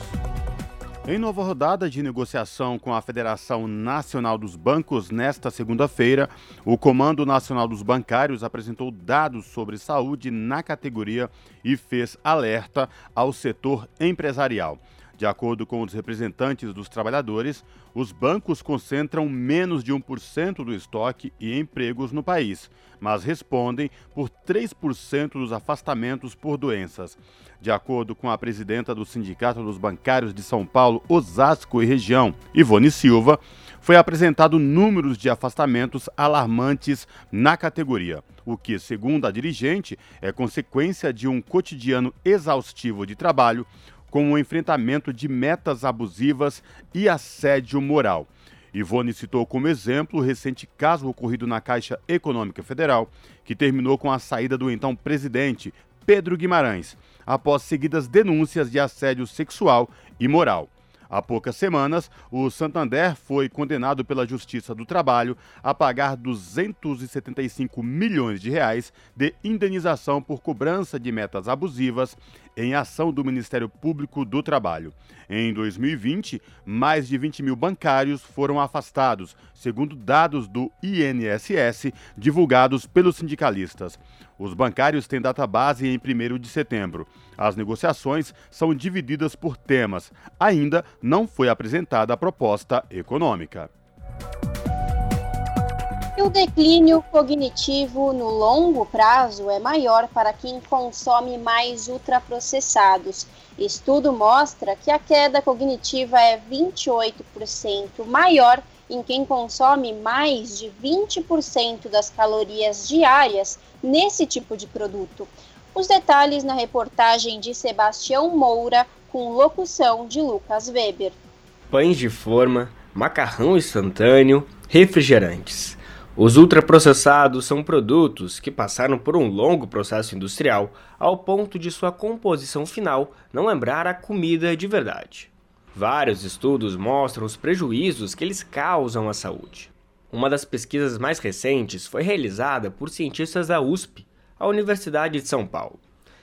Em nova rodada de negociação com a Federação Nacional dos Bancos, nesta segunda-feira, o Comando Nacional dos Bancários apresentou dados sobre saúde na categoria e fez alerta ao setor empresarial. De acordo com os representantes dos trabalhadores, os bancos concentram menos de 1% do estoque e empregos no país, mas respondem por 3% dos afastamentos por doenças. De acordo com a presidenta do Sindicato dos Bancários de São Paulo, Osasco e região, Ivone Silva, foi apresentado números de afastamentos alarmantes na categoria, o que, segundo a dirigente, é consequência de um cotidiano exaustivo de trabalho, com o enfrentamento de metas abusivas e assédio moral. Ivone citou como exemplo o recente caso ocorrido na Caixa Econômica Federal, que terminou com a saída do então presidente Pedro Guimarães, após seguidas denúncias de assédio sexual e moral. Há poucas semanas, o Santander foi condenado pela Justiça do Trabalho a pagar 275 milhões de reais de indenização por cobrança de metas abusivas em ação do Ministério Público do Trabalho. Em 2020, mais de 20 mil bancários foram afastados, segundo dados do INSS divulgados pelos sindicalistas. Os bancários têm data base em 1 de setembro. As negociações são divididas por temas. Ainda não foi apresentada a proposta econômica. o declínio cognitivo no longo prazo é maior para quem consome mais ultraprocessados. Estudo mostra que a queda cognitiva é 28% maior em quem consome mais de 20% das calorias diárias nesse tipo de produto. Os detalhes na reportagem de Sebastião Moura, com locução de Lucas Weber. Pães de forma, macarrão instantâneo, refrigerantes. Os ultraprocessados são produtos que passaram por um longo processo industrial ao ponto de sua composição final não lembrar a comida de verdade. Vários estudos mostram os prejuízos que eles causam à saúde. Uma das pesquisas mais recentes foi realizada por cientistas da USP, a Universidade de São Paulo,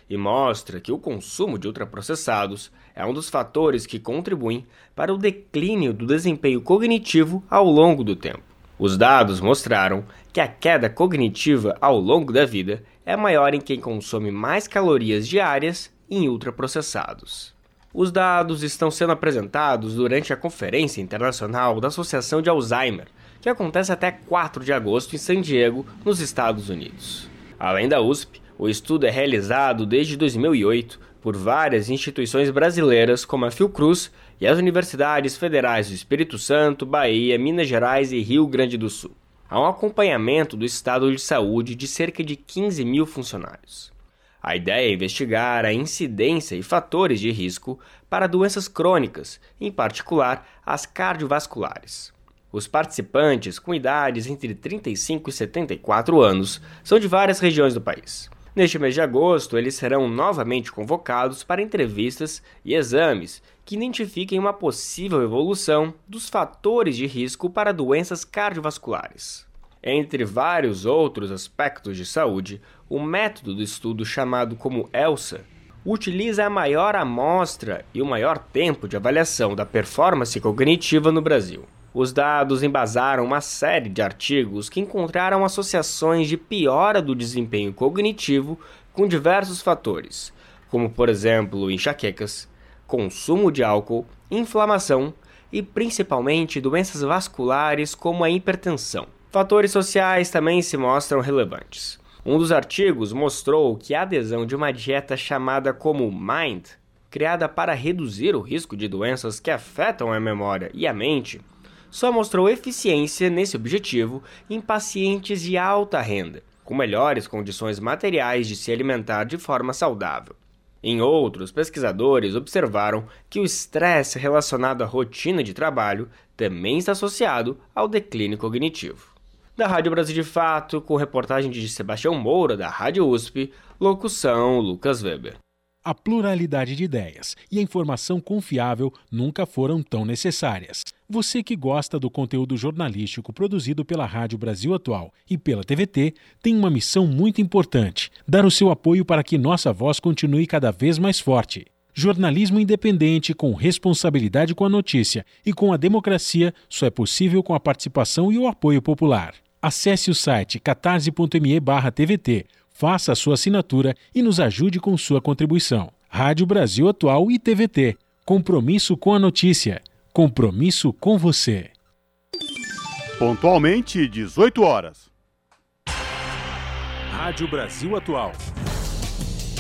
e mostra que o consumo de ultraprocessados é um dos fatores que contribuem para o declínio do desempenho cognitivo ao longo do tempo. Os dados mostraram que a queda cognitiva ao longo da vida é maior em quem consome mais calorias diárias em ultraprocessados. Os dados estão sendo apresentados durante a Conferência Internacional da Associação de Alzheimer, que acontece até 4 de agosto em San Diego, nos Estados Unidos. Além da USP, o estudo é realizado desde 2008 por várias instituições brasileiras, como a Fiocruz e as universidades federais do Espírito Santo, Bahia, Minas Gerais e Rio Grande do Sul. Há um acompanhamento do estado de saúde de cerca de 15 mil funcionários. A ideia é investigar a incidência e fatores de risco para doenças crônicas, em particular as cardiovasculares. Os participantes, com idades entre 35 e 74 anos, são de várias regiões do país. Neste mês de agosto, eles serão novamente convocados para entrevistas e exames que identifiquem uma possível evolução dos fatores de risco para doenças cardiovasculares. Entre vários outros aspectos de saúde, o método do estudo chamado como ELSA utiliza a maior amostra e o maior tempo de avaliação da performance cognitiva no Brasil. Os dados embasaram uma série de artigos que encontraram associações de piora do desempenho cognitivo com diversos fatores, como por exemplo enxaquecas, consumo de álcool, inflamação e principalmente doenças vasculares como a hipertensão. Fatores sociais também se mostram relevantes. Um dos artigos mostrou que a adesão de uma dieta chamada como MIND, criada para reduzir o risco de doenças que afetam a memória e a mente, só mostrou eficiência nesse objetivo em pacientes de alta renda, com melhores condições materiais de se alimentar de forma saudável. Em outros, pesquisadores observaram que o estresse relacionado à rotina de trabalho também está associado ao declínio cognitivo. Da Rádio Brasil de Fato, com reportagem de Sebastião Moura, da Rádio USP, locução Lucas Weber. A pluralidade de ideias e a informação confiável nunca foram tão necessárias. Você que gosta do conteúdo jornalístico produzido pela Rádio Brasil Atual e pela TVT tem uma missão muito importante: dar o seu apoio para que nossa voz continue cada vez mais forte. Jornalismo independente, com responsabilidade com a notícia e com a democracia, só é possível com a participação e o apoio popular. Acesse o site catarse.me/tvt faça a sua assinatura e nos ajude com sua contribuição. Rádio Brasil Atual e TVT. Compromisso com a notícia. Compromisso com você. Pontualmente, 18 horas. Rádio Brasil Atual.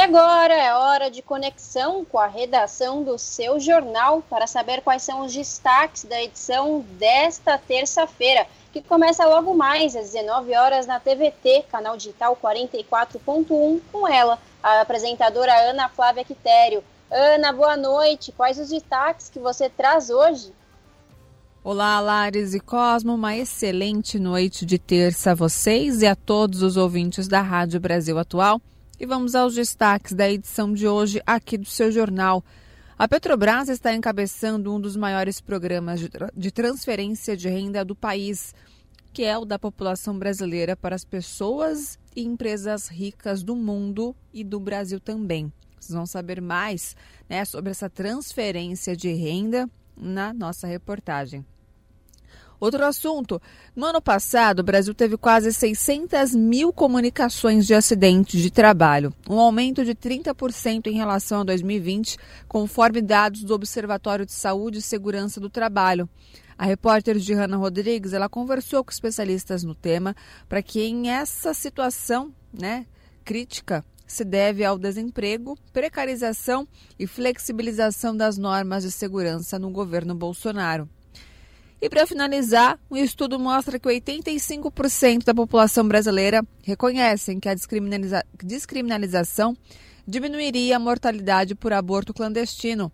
E agora é hora de conexão com a redação do seu jornal para saber quais são os destaques da edição desta terça-feira que começa logo mais às 19 horas na TVT, canal digital 44.1, com ela, a apresentadora Ana Flávia Quitério. Ana, boa noite. Quais os destaques que você traz hoje? Olá, Lares e Cosmo. Uma excelente noite de terça a vocês e a todos os ouvintes da Rádio Brasil Atual. E vamos aos destaques da edição de hoje aqui do seu jornal. A Petrobras está encabeçando um dos maiores programas de, tra de transferência de renda do país, que é o da população brasileira para as pessoas e empresas ricas do mundo e do Brasil também. Vocês vão saber mais né, sobre essa transferência de renda na nossa reportagem. Outro assunto: no ano passado, o Brasil teve quase 600 mil comunicações de acidentes de trabalho, um aumento de 30% em relação a 2020, conforme dados do Observatório de Saúde e Segurança do Trabalho. A repórter Gihanna Rodrigues ela conversou com especialistas no tema para que em essa situação né, crítica se deve ao desemprego, precarização e flexibilização das normas de segurança no governo Bolsonaro. E para finalizar, um estudo mostra que 85% da população brasileira reconhecem que a descriminaliza descriminalização diminuiria a mortalidade por aborto clandestino.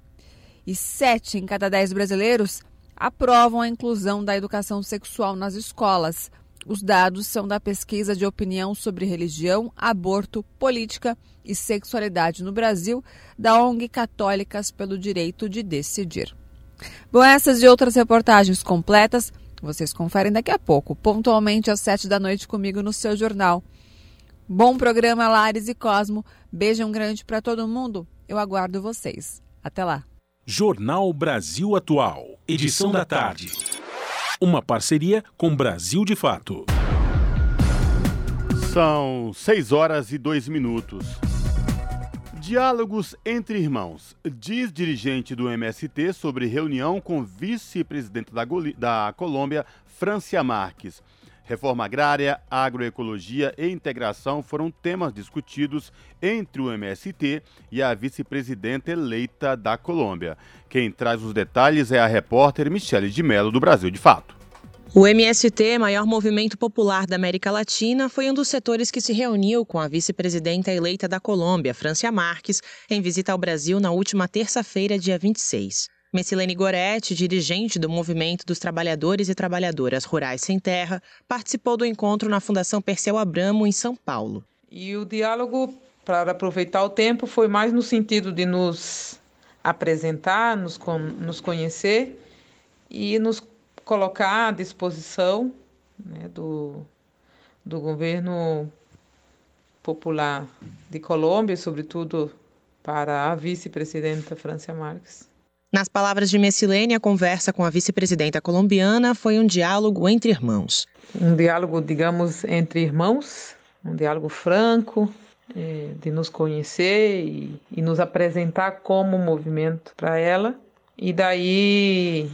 E 7 em cada 10 brasileiros aprovam a inclusão da educação sexual nas escolas. Os dados são da pesquisa de opinião sobre religião, aborto, política e sexualidade no Brasil, da ONG Católicas pelo Direito de Decidir. Bom, essas e outras reportagens completas vocês conferem daqui a pouco, pontualmente às sete da noite comigo no seu jornal. Bom programa, Lares e Cosmo. Beijão grande para todo mundo. Eu aguardo vocês. Até lá. Jornal Brasil Atual, edição da tarde. Uma parceria com Brasil de Fato. São seis horas e dois minutos. Diálogos entre irmãos. Diz dirigente do MST sobre reunião com vice-presidente da, da Colômbia, Francia Marques. Reforma agrária, agroecologia e integração foram temas discutidos entre o MST e a vice-presidenta eleita da Colômbia. Quem traz os detalhes é a repórter Michele de Mello, do Brasil de Fato. O MST, maior movimento popular da América Latina, foi um dos setores que se reuniu com a vice-presidenta eleita da Colômbia, Francia Marques, em visita ao Brasil na última terça-feira, dia 26. Messilene Goretti, dirigente do Movimento dos Trabalhadores e Trabalhadoras Rurais Sem Terra, participou do encontro na Fundação Perseu Abramo, em São Paulo. E o diálogo, para aproveitar o tempo, foi mais no sentido de nos apresentar, nos, nos conhecer e nos colocar à disposição né, do, do governo popular de Colômbia, sobretudo para a vice-presidenta Francia Marques. Nas palavras de Messilene, a conversa com a vice-presidenta colombiana foi um diálogo entre irmãos. Um diálogo, digamos, entre irmãos, um diálogo franco, é, de nos conhecer e, e nos apresentar como movimento para ela. E daí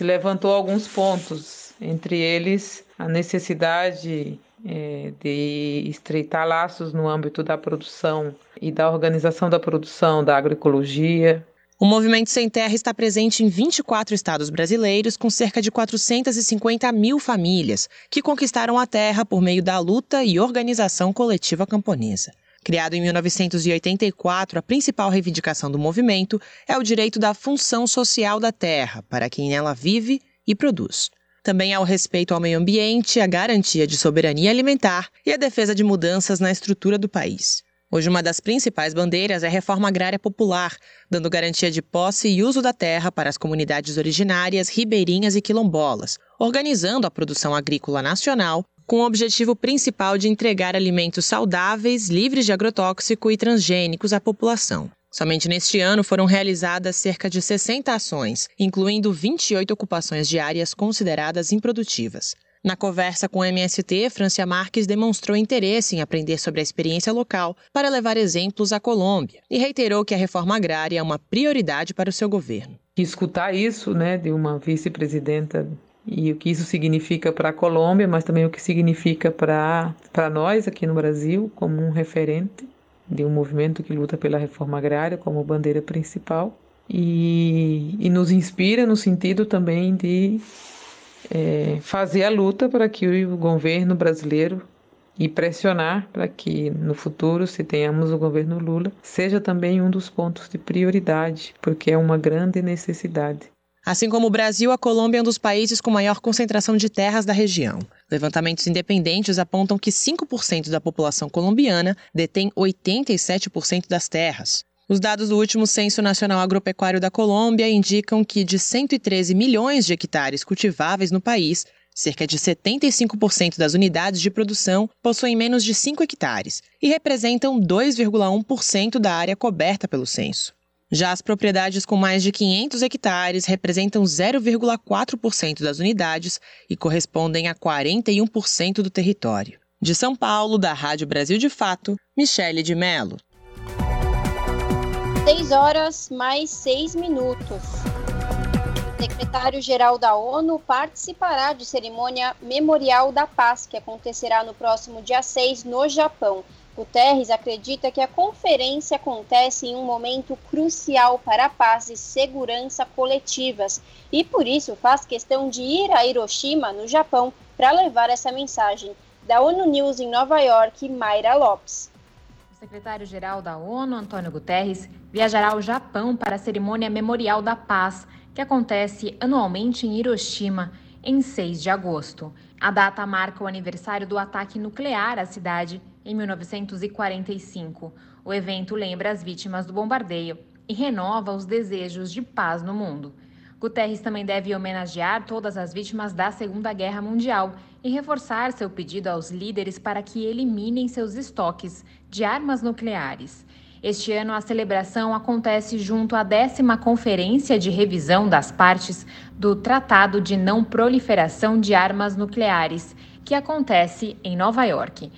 se levantou alguns pontos, entre eles a necessidade é, de estreitar laços no âmbito da produção e da organização da produção, da agroecologia. O Movimento Sem Terra está presente em 24 estados brasileiros, com cerca de 450 mil famílias, que conquistaram a terra por meio da luta e organização coletiva camponesa. Criado em 1984, a principal reivindicação do movimento é o direito da função social da terra para quem nela vive e produz. Também há o respeito ao meio ambiente, a garantia de soberania alimentar e a defesa de mudanças na estrutura do país. Hoje, uma das principais bandeiras é a reforma agrária popular, dando garantia de posse e uso da terra para as comunidades originárias, ribeirinhas e quilombolas, organizando a produção agrícola nacional com o objetivo principal de entregar alimentos saudáveis, livres de agrotóxico e transgênicos à população. Somente neste ano foram realizadas cerca de 60 ações, incluindo 28 ocupações diárias consideradas improdutivas. Na conversa com o MST, Francia Marques demonstrou interesse em aprender sobre a experiência local para levar exemplos à Colômbia e reiterou que a reforma agrária é uma prioridade para o seu governo. Escutar isso né, de uma vice-presidenta e o que isso significa para a Colômbia, mas também o que significa para nós aqui no Brasil como um referente de um movimento que luta pela reforma agrária como bandeira principal e, e nos inspira no sentido também de é, fazer a luta para que o governo brasileiro e pressionar para que no futuro, se tenhamos o governo Lula, seja também um dos pontos de prioridade, porque é uma grande necessidade. Assim como o Brasil, a Colômbia é um dos países com maior concentração de terras da região. Levantamentos independentes apontam que 5% da população colombiana detém 87% das terras. Os dados do último Censo Nacional Agropecuário da Colômbia indicam que de 113 milhões de hectares cultiváveis no país, cerca de 75% das unidades de produção possuem menos de 5 hectares e representam 2,1% da área coberta pelo censo. Já as propriedades com mais de 500 hectares representam 0,4% das unidades e correspondem a 41% do território. De São Paulo, da Rádio Brasil de Fato, Michele de Mello. 6 horas mais 6 minutos. O secretário-geral da ONU participará de cerimônia Memorial da Paz, que acontecerá no próximo dia 6 no Japão. Guterres acredita que a conferência acontece em um momento crucial para a paz e segurança coletivas e, por isso, faz questão de ir a Hiroshima, no Japão, para levar essa mensagem. Da ONU News em Nova York, Mayra Lopes. Secretário-geral da ONU, Antônio Guterres, viajará ao Japão para a cerimônia Memorial da Paz, que acontece anualmente em Hiroshima, em 6 de agosto. A data marca o aniversário do ataque nuclear à cidade em 1945. O evento lembra as vítimas do bombardeio e renova os desejos de paz no mundo. Guterres também deve homenagear todas as vítimas da Segunda Guerra Mundial e reforçar seu pedido aos líderes para que eliminem seus estoques de armas nucleares. Este ano, a celebração acontece junto à décima Conferência de Revisão das Partes do Tratado de Não Proliferação de Armas Nucleares, que acontece em Nova York.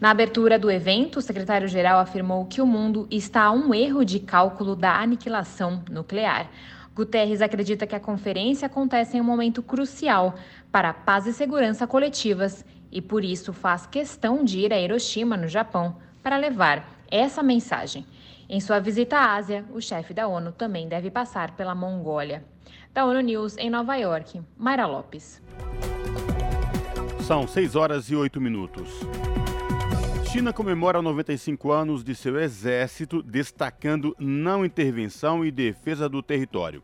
Na abertura do evento, o secretário-geral afirmou que o mundo está a um erro de cálculo da aniquilação nuclear. Guterres acredita que a conferência acontece em um momento crucial para a paz e segurança coletivas e, por isso, faz questão de ir a Hiroshima, no Japão, para levar essa mensagem. Em sua visita à Ásia, o chefe da ONU também deve passar pela Mongólia. Da ONU News em Nova York, Mayra Lopes. São 6 horas e 8 minutos. China comemora 95 anos de seu exército, destacando não intervenção e defesa do território.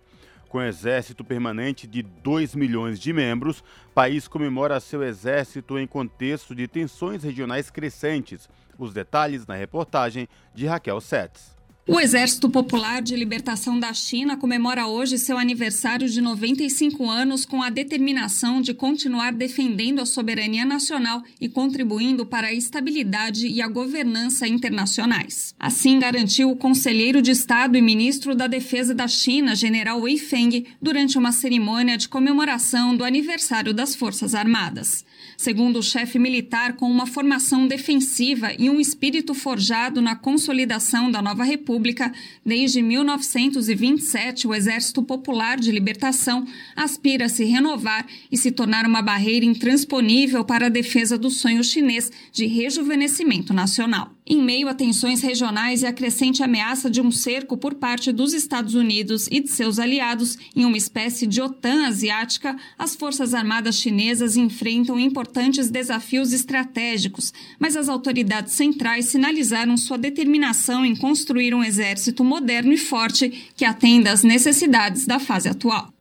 Com exército permanente de 2 milhões de membros, país comemora seu exército em contexto de tensões regionais crescentes. Os detalhes na reportagem de Raquel Setes. O Exército Popular de Libertação da China comemora hoje seu aniversário de 95 anos com a determinação de continuar defendendo a soberania nacional e contribuindo para a estabilidade e a governança internacionais. Assim garantiu o conselheiro de Estado e ministro da Defesa da China, general Wei Feng, durante uma cerimônia de comemoração do aniversário das Forças Armadas. Segundo o chefe militar, com uma formação defensiva e um espírito forjado na consolidação da nova república, desde 1927 o Exército Popular de Libertação aspira a se renovar e se tornar uma barreira intransponível para a defesa do sonho chinês de rejuvenescimento nacional. Em meio a tensões regionais e a crescente ameaça de um cerco por parte dos Estados Unidos e de seus aliados em uma espécie de OTAN asiática, as Forças Armadas chinesas enfrentam importantes desafios estratégicos, mas as autoridades centrais sinalizaram sua determinação em construir um exército moderno e forte que atenda às necessidades da fase atual.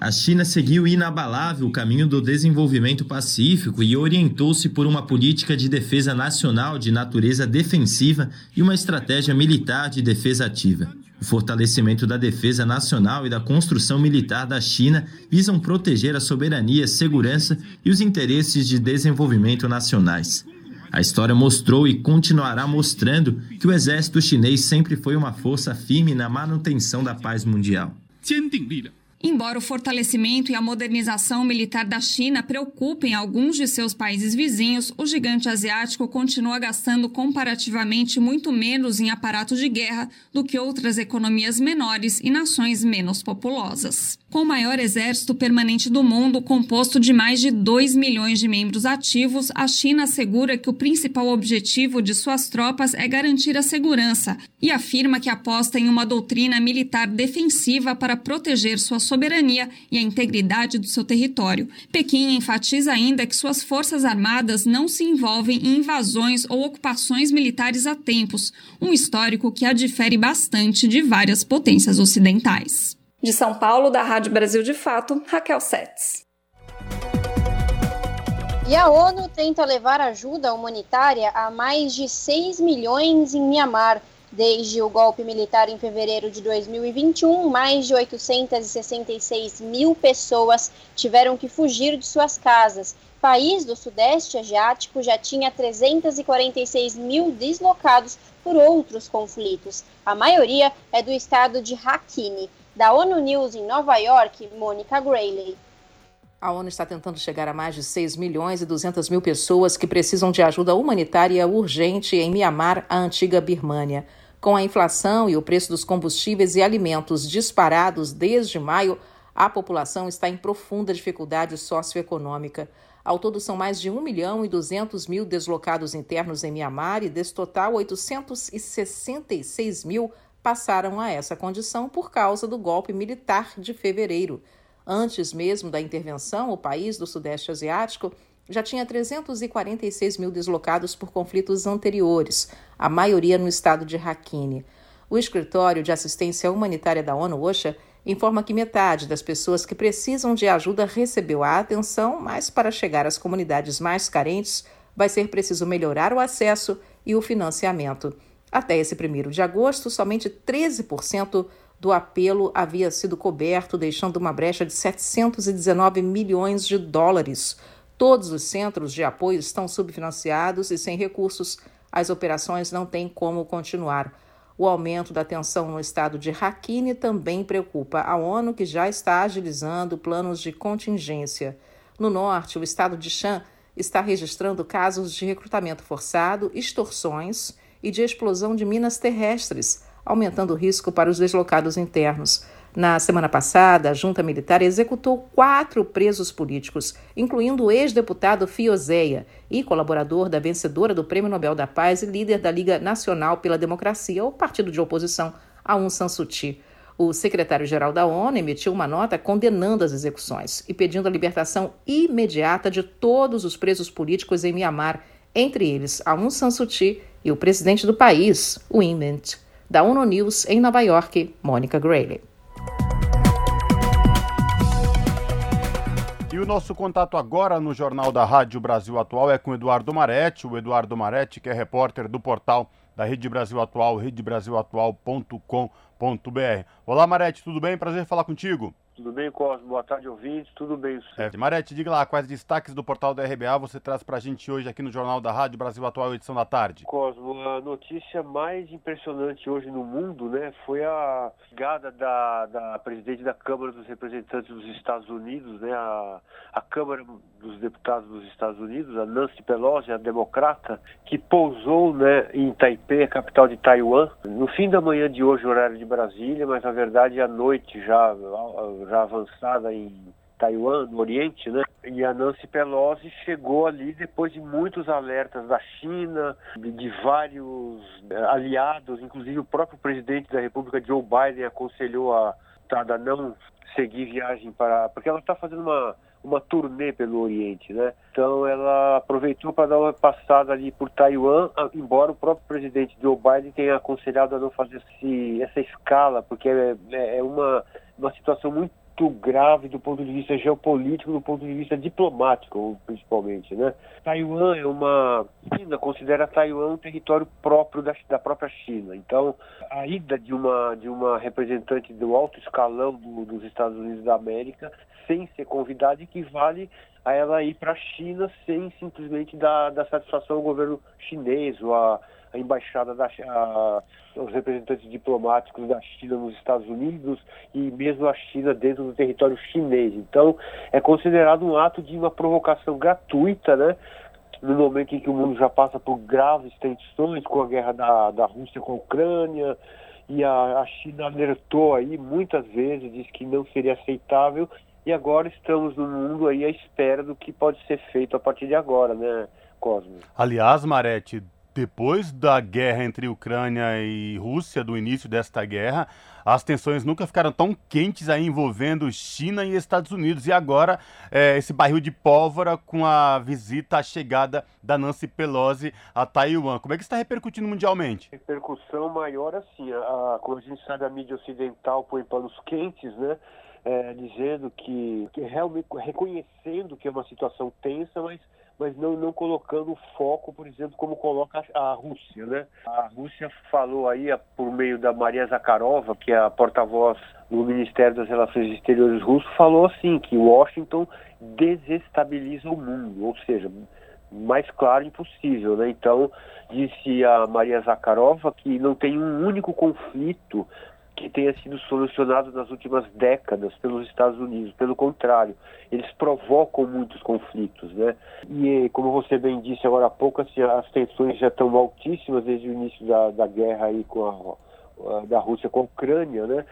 A China seguiu inabalável o caminho do desenvolvimento pacífico e orientou-se por uma política de defesa nacional de natureza defensiva e uma estratégia militar de defesa ativa. O fortalecimento da defesa nacional e da construção militar da China visam proteger a soberania, segurança e os interesses de desenvolvimento nacionais. A história mostrou e continuará mostrando que o exército chinês sempre foi uma força firme na manutenção da paz mundial. Embora o fortalecimento e a modernização militar da China preocupem alguns de seus países vizinhos, o gigante asiático continua gastando comparativamente muito menos em aparato de guerra do que outras economias menores e nações menos populosas. Com o maior exército permanente do mundo, composto de mais de 2 milhões de membros ativos, a China assegura que o principal objetivo de suas tropas é garantir a segurança e afirma que aposta em uma doutrina militar defensiva para proteger sua soberania e a integridade do seu território. Pequim enfatiza ainda que suas forças armadas não se envolvem em invasões ou ocupações militares há tempos, um histórico que a difere bastante de várias potências ocidentais. De São Paulo, da Rádio Brasil de Fato, Raquel Setz. E a ONU tenta levar ajuda humanitária a mais de 6 milhões em Mianmar. Desde o golpe militar em fevereiro de 2021, mais de 866 mil pessoas tiveram que fugir de suas casas. País do Sudeste Asiático já tinha 346 mil deslocados por outros conflitos. A maioria é do estado de Rakhine. Da ONU News em Nova York, Mônica Grayley. A ONU está tentando chegar a mais de 6 milhões e 200 mil pessoas que precisam de ajuda humanitária urgente em Mianmar, a antiga Birmânia. Com a inflação e o preço dos combustíveis e alimentos disparados desde maio, a população está em profunda dificuldade socioeconômica. Ao todo, são mais de 1 milhão e 200 mil deslocados internos em Mianmar e, desse total, 866 mil passaram a essa condição por causa do golpe militar de fevereiro. Antes mesmo da intervenção, o país do Sudeste Asiático já tinha 346 mil deslocados por conflitos anteriores, a maioria no estado de Rakhine. O Escritório de Assistência Humanitária da ONU, OSHA, informa que metade das pessoas que precisam de ajuda recebeu a atenção, mas para chegar às comunidades mais carentes vai ser preciso melhorar o acesso e o financiamento. Até esse 1 de agosto, somente 13% do apelo havia sido coberto, deixando uma brecha de 719 milhões de dólares. Todos os centros de apoio estão subfinanciados e sem recursos, as operações não têm como continuar. O aumento da tensão no estado de Rakhine também preocupa a ONU, que já está agilizando planos de contingência. No norte, o estado de Shan está registrando casos de recrutamento forçado, extorsões e de explosão de minas terrestres, aumentando o risco para os deslocados internos. Na semana passada, a junta militar executou quatro presos políticos, incluindo o ex-deputado Fiozeia e colaborador da vencedora do Prêmio Nobel da Paz e líder da Liga Nacional pela Democracia, o partido de oposição Aung San Suu Kyi. O secretário-geral da ONU emitiu uma nota condenando as execuções e pedindo a libertação imediata de todos os presos políticos em Mianmar, entre eles Aung San Suu Kyi e o presidente do país, Win Mint. Da ONU News em Nova York, Mônica Grayley. E o nosso contato agora no Jornal da Rádio Brasil Atual é com o Eduardo Maretti. O Eduardo Maretti, que é repórter do portal da Rede Brasil Atual, redebrasilatual.com.br. Olá, Marete, tudo bem? Prazer falar contigo. Tudo bem, Cosmo? Boa tarde, ouvintes. Tudo bem? É, Marete, diga lá quais destaques do portal da RBA você traz para a gente hoje aqui no Jornal da Rádio Brasil Atual, edição da tarde. Cosmo, a notícia mais impressionante hoje no mundo né, foi a chegada da, da presidente da Câmara dos Representantes dos Estados Unidos, né, a, a Câmara dos Deputados dos Estados Unidos, a Nancy Pelosi, a democrata, que pousou né, em Taipei, a capital de Taiwan, no fim da manhã de hoje, horário de Brasília, mas na verdade à noite já já avançada em Taiwan, no Oriente, né? E a Nancy Pelosi chegou ali depois de muitos alertas da China, de, de, vários eh, aliados, inclusive o próprio presidente da República, Joe Biden, aconselhou a, a não seguir viagem para. Porque ela está fazendo uma, uma turnê pelo Oriente, né? Então ela aproveitou para dar uma passada ali por Taiwan, embora o próprio presidente Joe Biden tenha aconselhado a não fazer esse, essa escala, porque é, é, é uma, uma situação muito grave do ponto de vista geopolítico, do ponto de vista diplomático, principalmente, né? Taiwan é uma China considera Taiwan um território próprio da, da própria China. Então, a ida de uma de uma representante do alto escalão do, dos Estados Unidos da América, sem ser convidada, equivale a ela ir para a China sem simplesmente dar, dar satisfação ao governo chinês ou a a embaixada da a, os representantes diplomáticos da China nos Estados Unidos e mesmo a China dentro do território chinês. Então, é considerado um ato de uma provocação gratuita, né? No momento em que o mundo já passa por graves tensões com a guerra da, da Rússia com a Ucrânia, e a, a China alertou aí muitas vezes, disse que não seria aceitável, e agora estamos no mundo aí à espera do que pode ser feito a partir de agora, né, Cosmo? Aliás, Marete, depois da guerra entre Ucrânia e Rússia, do início desta guerra, as tensões nunca ficaram tão quentes aí envolvendo China e Estados Unidos. E agora, é, esse barril de pólvora com a visita, a chegada da Nancy Pelosi a Taiwan. Como é que está repercutindo mundialmente? Repercussão maior assim. A, como a gente sabe, a mídia ocidental põe panos quentes, né? É, dizendo que, que realmente reconhecendo que é uma situação tensa, mas mas não, não colocando foco, por exemplo, como coloca a, Rússia, né? A Rússia falou aí, por meio da Maria Zakharova, que é a porta-voz do Ministério das Relações Exteriores russo, falou assim, que Washington desestabiliza o mundo, ou seja, mais claro impossível, né? Então, disse a Maria Zakharova que não tem um único conflito que tenha sido solucionado nas últimas décadas pelos Estados Unidos. Pelo contrário, eles provocam muitos conflitos, né? E como você bem disse agora há pouco, assim, as tensões já estão altíssimas desde o início da, da guerra aí com a, da Rússia com a Ucrânia, né?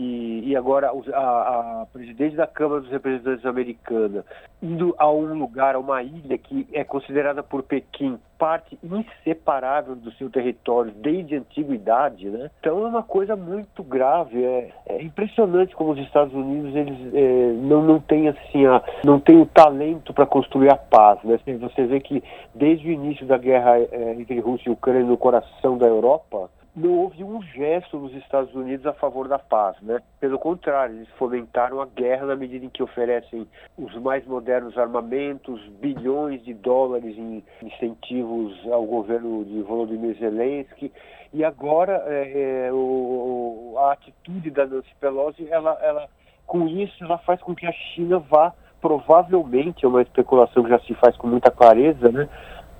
E, e agora a, a, presidente da Câmara dos Representantes americana indo a um lugar, a uma ilha que é considerada por Pequim parte inseparável do seu território desde a antiguidade, né? Então é uma coisa muito grave. É, é impressionante como os Estados Unidos eles é, não não têm assim a, não tem o talento para construir a paz, né? Você vê que desde o início da guerra é, entre Rússia e Ucrânia no coração da Europa não houve um gesto dos Estados Unidos a favor da paz, né? Pelo contrário, eles fomentaram a guerra na medida em que oferecem os mais modernos armamentos, bilhões de dólares em incentivos ao governo de Volodymyr Zelensky, e agora é, é, o, a atitude da Nancy Pelosi, ela, ela, com isso, ela faz com que a China vá, provavelmente, é uma especulação que já se faz com muita clareza, né?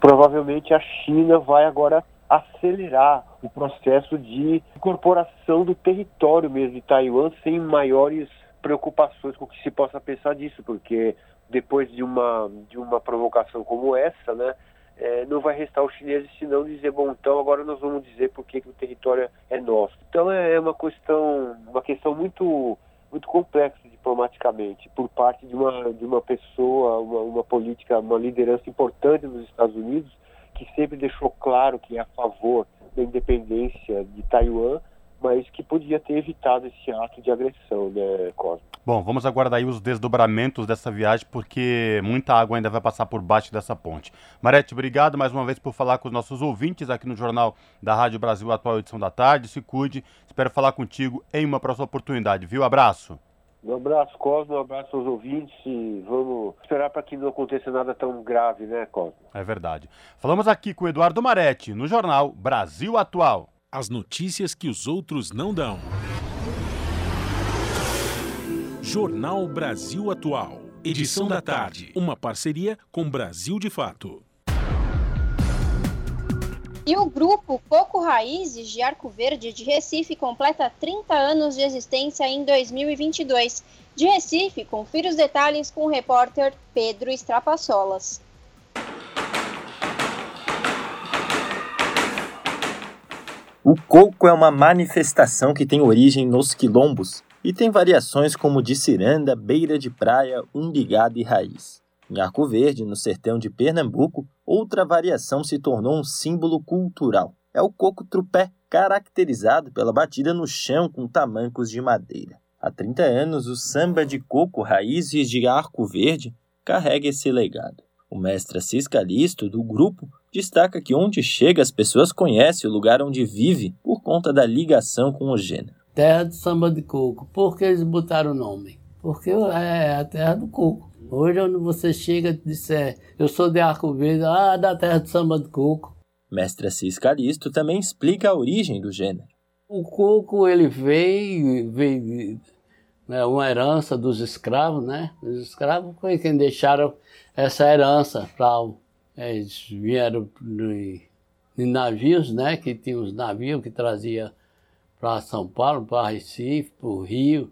Provavelmente a China vai agora acelerar o processo de incorporação do território mesmo de Taiwan sem maiores preocupações com o que se possa pensar disso, porque depois de uma, de uma provocação como essa, né, é, não vai restar os chineses senão dizer, bom, então agora nós vamos dizer por que, o território é nosso. Então é uma questão, uma questão muito, muito complexa diplomaticamente, por parte de uma, de uma pessoa, uma, uma política, uma liderança importante dos Estados Unidos, que sempre deixou claro que é a favor da independência de Taiwan, mas que podia ter evitado esse ato de agressão, né, Cosmo? Bom, vamos aguardar aí os desdobramentos dessa viagem, porque muita água ainda vai passar por baixo dessa ponte. Marete, obrigado mais uma vez por falar com os nossos ouvintes aqui no Jornal da Rádio Brasil Atual Edição da Tarde. Se cuide, espero falar contigo em uma próxima oportunidade, viu? Abraço. Um abraço, Cosmo, um abraço aos ouvintes e vamos esperar para que não aconteça nada tão grave, né, Cosmo? É verdade. Falamos aqui com o Eduardo Maretti, no jornal Brasil Atual. As notícias que os outros não dão. Jornal Brasil Atual. Edição da tarde. Uma parceria com Brasil de Fato. E o grupo Coco Raízes de Arco Verde de Recife completa 30 anos de existência em 2022. De Recife, confira os detalhes com o repórter Pedro Estrapassolas. O coco é uma manifestação que tem origem nos quilombos e tem variações como de ciranda, beira de praia, umbigada e raiz. Em Arco Verde, no sertão de Pernambuco, outra variação se tornou um símbolo cultural. É o coco trupé, caracterizado pela batida no chão com tamancos de madeira. Há 30 anos, o samba de coco raízes de Arco Verde carrega esse legado. O mestre Assis Calisto, do grupo, destaca que onde chega as pessoas conhecem o lugar onde vive por conta da ligação com o gênero. Terra do samba de coco. Por que eles botaram o nome? Porque é a terra do coco. Hoje, onde você chega e disser, eu sou de Arco Verde, ah, da terra do samba de coco. Mestre Assis Calisto também explica a origem do gênero. O coco, ele veio, veio né, uma herança dos escravos, né? Os escravos foi quem deixaram essa herança para eles vieram em navios, né? Que tinha os navios que trazia para São Paulo, para Recife, para o Rio,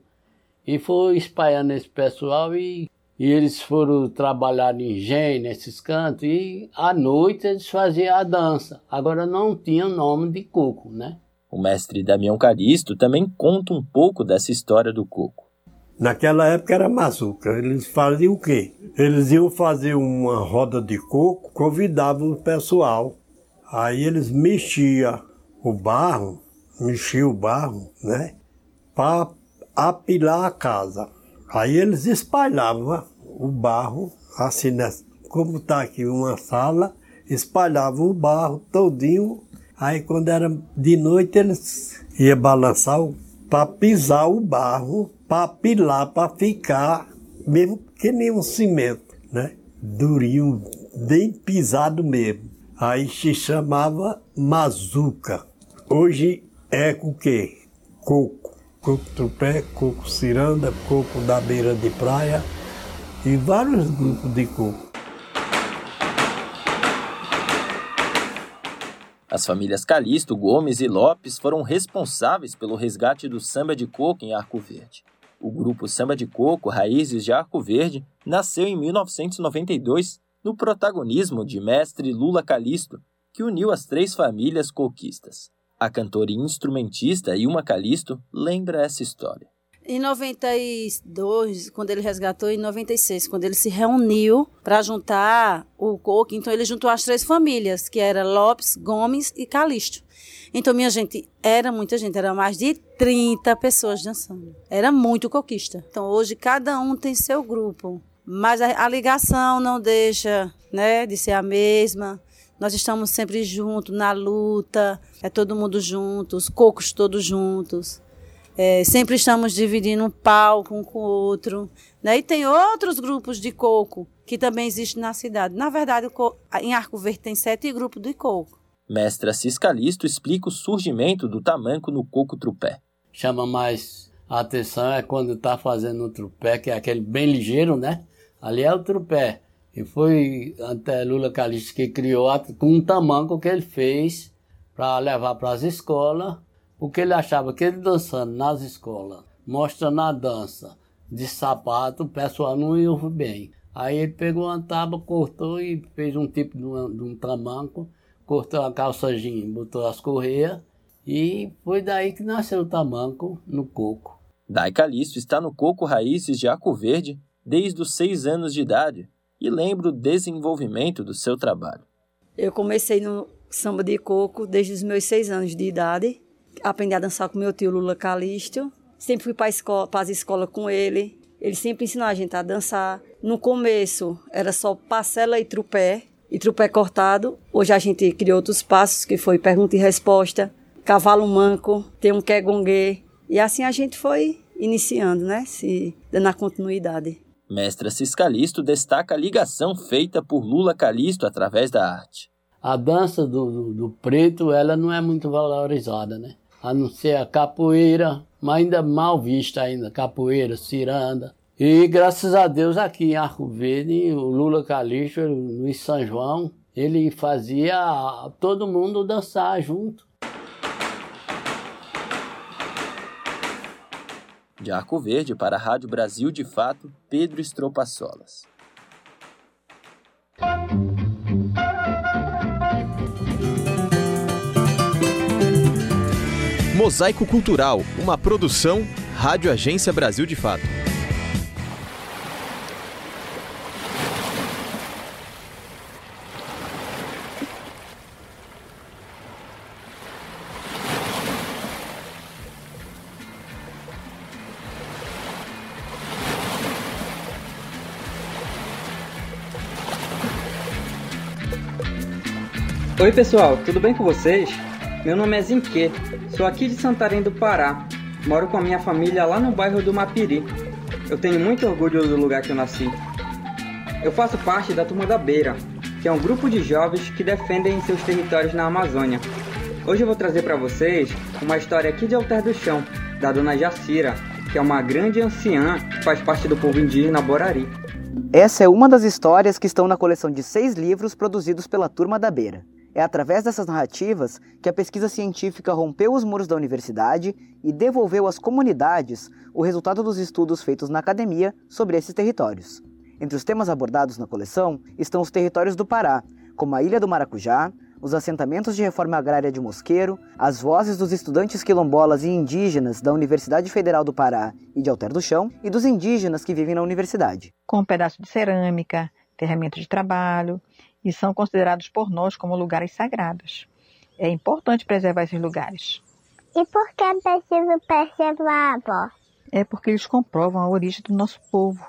e foi espalhando esse pessoal e e eles foram trabalhar em engenho, nesses cantos, e à noite eles faziam a dança. Agora não tinha nome de coco, né? O mestre Damião Caristo também conta um pouco dessa história do coco. Naquela época era mazuca. Eles faziam o quê? Eles iam fazer uma roda de coco, convidavam o pessoal. Aí eles mexiam o barro, mexiam o barro, né? Para apilar a casa. Aí eles espalhavam o barro, assim, né? como está aqui uma sala, espalhavam o barro todinho. Aí quando era de noite eles iam balançar para pisar o barro, para pilar, para ficar mesmo que nem um cimento, né? Durinho, bem pisado mesmo. Aí se chamava mazuca. Hoje é o quê? Coco coco tupé, coco ciranda, coco da beira de praia e vários grupos de coco. As famílias Calixto, Gomes e Lopes foram responsáveis pelo resgate do samba de coco em Arco Verde. O grupo Samba de Coco Raízes de Arco Verde nasceu em 1992 no protagonismo de mestre Lula Calisto, que uniu as três famílias coquistas. A cantora e instrumentista Ilma Calisto lembra essa história. Em 92, quando ele resgatou, em 96, quando ele se reuniu para juntar o coco, então ele juntou as três famílias, que era Lopes, Gomes e Calixto. Então, minha gente, era muita gente, era mais de 30 pessoas dançando. Era muito coquista. Então, hoje cada um tem seu grupo, mas a, ligação não deixa, né, de ser a mesma. Nós estamos sempre juntos na luta, é todo mundo junto, os cocos todos juntos. É, sempre estamos dividindo um palco um com o outro. Né? E tem outros grupos de coco que também existem na cidade. Na verdade, em Arco Verde tem sete grupos de coco. Mestra Ciscalisto explica o surgimento do tamanco no coco trupé. Chama mais a atenção é quando está fazendo o trupé, que é aquele bem ligeiro, né? Ali é o trupé. E foi até Lula Calixto que criou um tamanco que ele fez para levar para as escolas, porque ele achava que ele dançando nas escolas, mostrando a dança de sapato, o pessoal não ia bem. Aí ele pegou uma tábua, cortou e fez um tipo de, de um tamanco, cortou a calça botou as correias e foi daí que nasceu o tamanco no coco. Dai Calixto está no Coco Raízes de Arco Verde desde os seis anos de idade e lembra o desenvolvimento do seu trabalho. Eu comecei no samba de coco desde os meus seis anos de idade. Aprendi a dançar com meu tio Lula Calisto. Sempre fui para escola, as escolas com ele. Ele sempre ensinou a gente a dançar. No começo era só parcela e trupé, e trupé cortado. Hoje a gente criou outros passos, que foi pergunta e resposta, cavalo manco, tem um quegongue. E assim a gente foi iniciando, né? Se dando a continuidade. Mestra Ciscalisto destaca a ligação feita por Lula Calisto através da arte. A dança do, do, do preto, ela não é muito valorizada, né? A não ser a capoeira, mas ainda mal vista ainda, capoeira, ciranda. E graças a Deus aqui em Arco Verde, o Lula Calixto, no São João, ele fazia todo mundo dançar junto. De Arco Verde para a Rádio Brasil de Fato, Pedro Solas. Mosaico Cultural, uma produção Rádio Agência Brasil de Fato. Oi pessoal, tudo bem com vocês? Meu nome é Zinque, sou aqui de Santarém do Pará. Moro com a minha família lá no bairro do Mapiri. Eu tenho muito orgulho do lugar que eu nasci. Eu faço parte da Turma da Beira, que é um grupo de jovens que defendem seus territórios na Amazônia. Hoje eu vou trazer para vocês uma história aqui de Alter do Chão, da dona Jacira, que é uma grande anciã que faz parte do povo indígena Borari. Essa é uma das histórias que estão na coleção de seis livros produzidos pela Turma da Beira. É através dessas narrativas que a pesquisa científica rompeu os muros da universidade e devolveu às comunidades o resultado dos estudos feitos na academia sobre esses territórios. Entre os temas abordados na coleção estão os territórios do Pará, como a Ilha do Maracujá, os assentamentos de reforma agrária de Mosqueiro, as vozes dos estudantes quilombolas e indígenas da Universidade Federal do Pará e de Alter do Chão e dos indígenas que vivem na universidade. Com um pedaço de cerâmica, ferramenta de trabalho, e são considerados por nós como lugares sagrados. É importante preservar esses lugares. E por que é preciso preservar, avó? É porque eles comprovam a origem do nosso povo.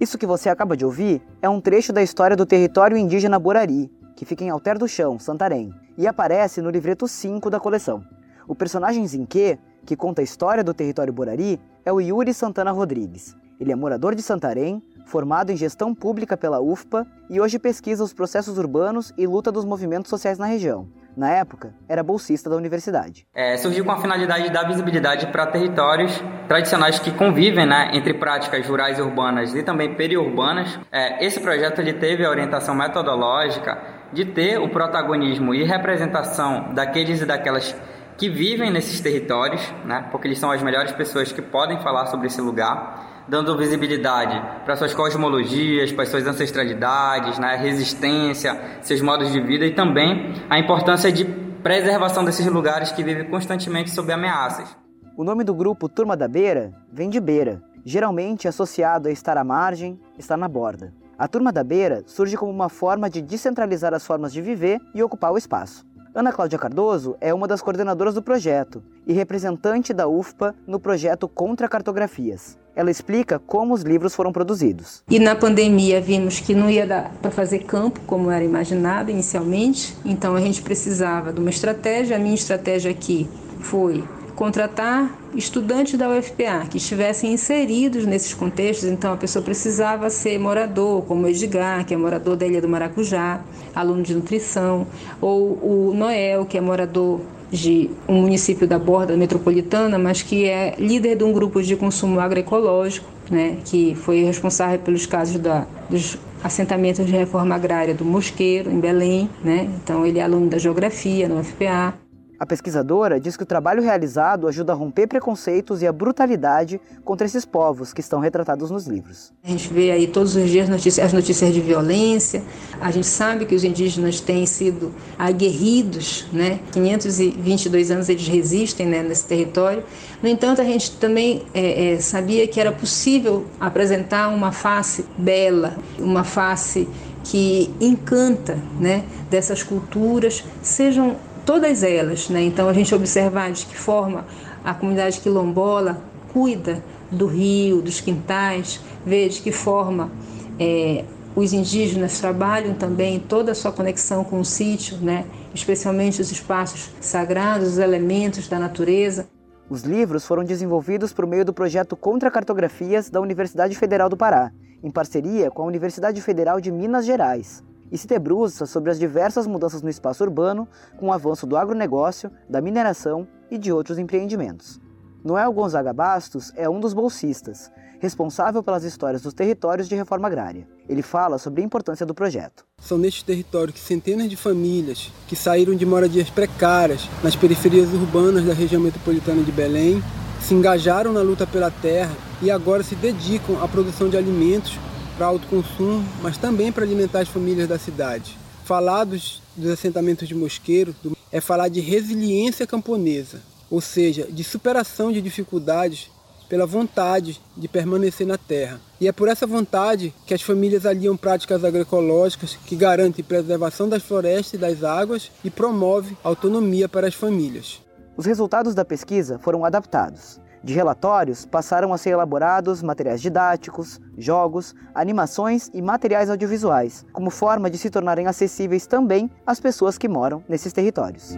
Isso que você acaba de ouvir é um trecho da história do território indígena Borari, que fica em Alter do Chão, Santarém, e aparece no livreto 5 da coleção. O personagem Zinque, que conta a história do território Borari, é o Yuri Santana Rodrigues. Ele é morador de Santarém, formado em gestão pública pela UFPA e hoje pesquisa os processos urbanos e luta dos movimentos sociais na região. Na época, era bolsista da universidade. É, surgiu com a finalidade de dar visibilidade para territórios tradicionais que convivem né, entre práticas rurais urbanas e também periurbanas. É, esse projeto ele teve a orientação metodológica de ter o protagonismo e representação daqueles e daquelas que vivem nesses territórios, né, porque eles são as melhores pessoas que podem falar sobre esse lugar dando visibilidade para suas cosmologias, para suas ancestralidades, né, resistência, seus modos de vida e também a importância de preservação desses lugares que vivem constantemente sob ameaças. O nome do grupo Turma da Beira vem de beira, geralmente associado a estar à margem, estar na borda. A Turma da Beira surge como uma forma de descentralizar as formas de viver e ocupar o espaço. Ana Cláudia Cardoso é uma das coordenadoras do projeto e representante da UFPA no projeto Contra Cartografias. Ela explica como os livros foram produzidos. E na pandemia vimos que não ia dar para fazer campo como era imaginado inicialmente, então a gente precisava de uma estratégia. A minha estratégia aqui foi contratar estudantes da UFPA que estivessem inseridos nesses contextos, então a pessoa precisava ser morador, como o Edgar, que é morador da Ilha do Maracujá, aluno de nutrição, ou o Noel, que é morador de um município da borda metropolitana, mas que é líder de um grupo de consumo agroecológico, né, que foi responsável pelos casos da, dos assentamentos de reforma agrária do Mosqueiro, em Belém. Né? Então, ele é aluno da Geografia no UFPA. A pesquisadora diz que o trabalho realizado ajuda a romper preconceitos e a brutalidade contra esses povos que estão retratados nos livros. A gente vê aí todos os dias notícias, as notícias de violência. A gente sabe que os indígenas têm sido aguerridos, né? 522 anos eles resistem né, nesse território. No entanto, a gente também é, é, sabia que era possível apresentar uma face bela, uma face que encanta, né? Dessas culturas, sejam todas elas. Né? Então, a gente observar de que forma a comunidade quilombola cuida do rio, dos quintais, ver de que forma é, os indígenas trabalham também toda a sua conexão com o sítio, né? especialmente os espaços sagrados, os elementos da natureza. Os livros foram desenvolvidos por meio do projeto Contra Cartografias da Universidade Federal do Pará, em parceria com a Universidade Federal de Minas Gerais, e se debruça sobre as diversas mudanças no espaço urbano com o avanço do agronegócio, da mineração e de outros empreendimentos. Noel Gonzaga Bastos é um dos bolsistas, responsável pelas histórias dos territórios de reforma agrária. Ele fala sobre a importância do projeto. São nestes territórios que centenas de famílias que saíram de moradias precárias nas periferias urbanas da região metropolitana de Belém se engajaram na luta pela terra e agora se dedicam à produção de alimentos para autoconsumo, mas também para alimentar as famílias da cidade. Falar dos, dos assentamentos de mosqueiro é falar de resiliência camponesa, ou seja, de superação de dificuldades pela vontade de permanecer na terra. E é por essa vontade que as famílias aliam práticas agroecológicas que garantem preservação das florestas e das águas e promove autonomia para as famílias. Os resultados da pesquisa foram adaptados. De relatórios, passaram a ser elaborados materiais didáticos, jogos, animações e materiais audiovisuais, como forma de se tornarem acessíveis também às pessoas que moram nesses territórios.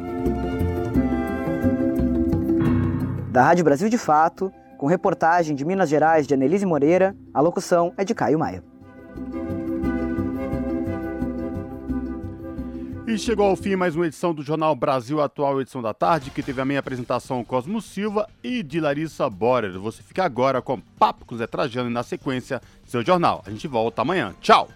Da Rádio Brasil de Fato, com reportagem de Minas Gerais de Anelise Moreira, a locução é de Caio Maia. E chegou ao fim mais uma edição do Jornal Brasil Atual, edição da tarde, que teve a minha apresentação Cosmo Silva e de Larissa Borer. Você fica agora com Papo com Zé Trajano e na sequência, seu jornal. A gente volta amanhã. Tchau!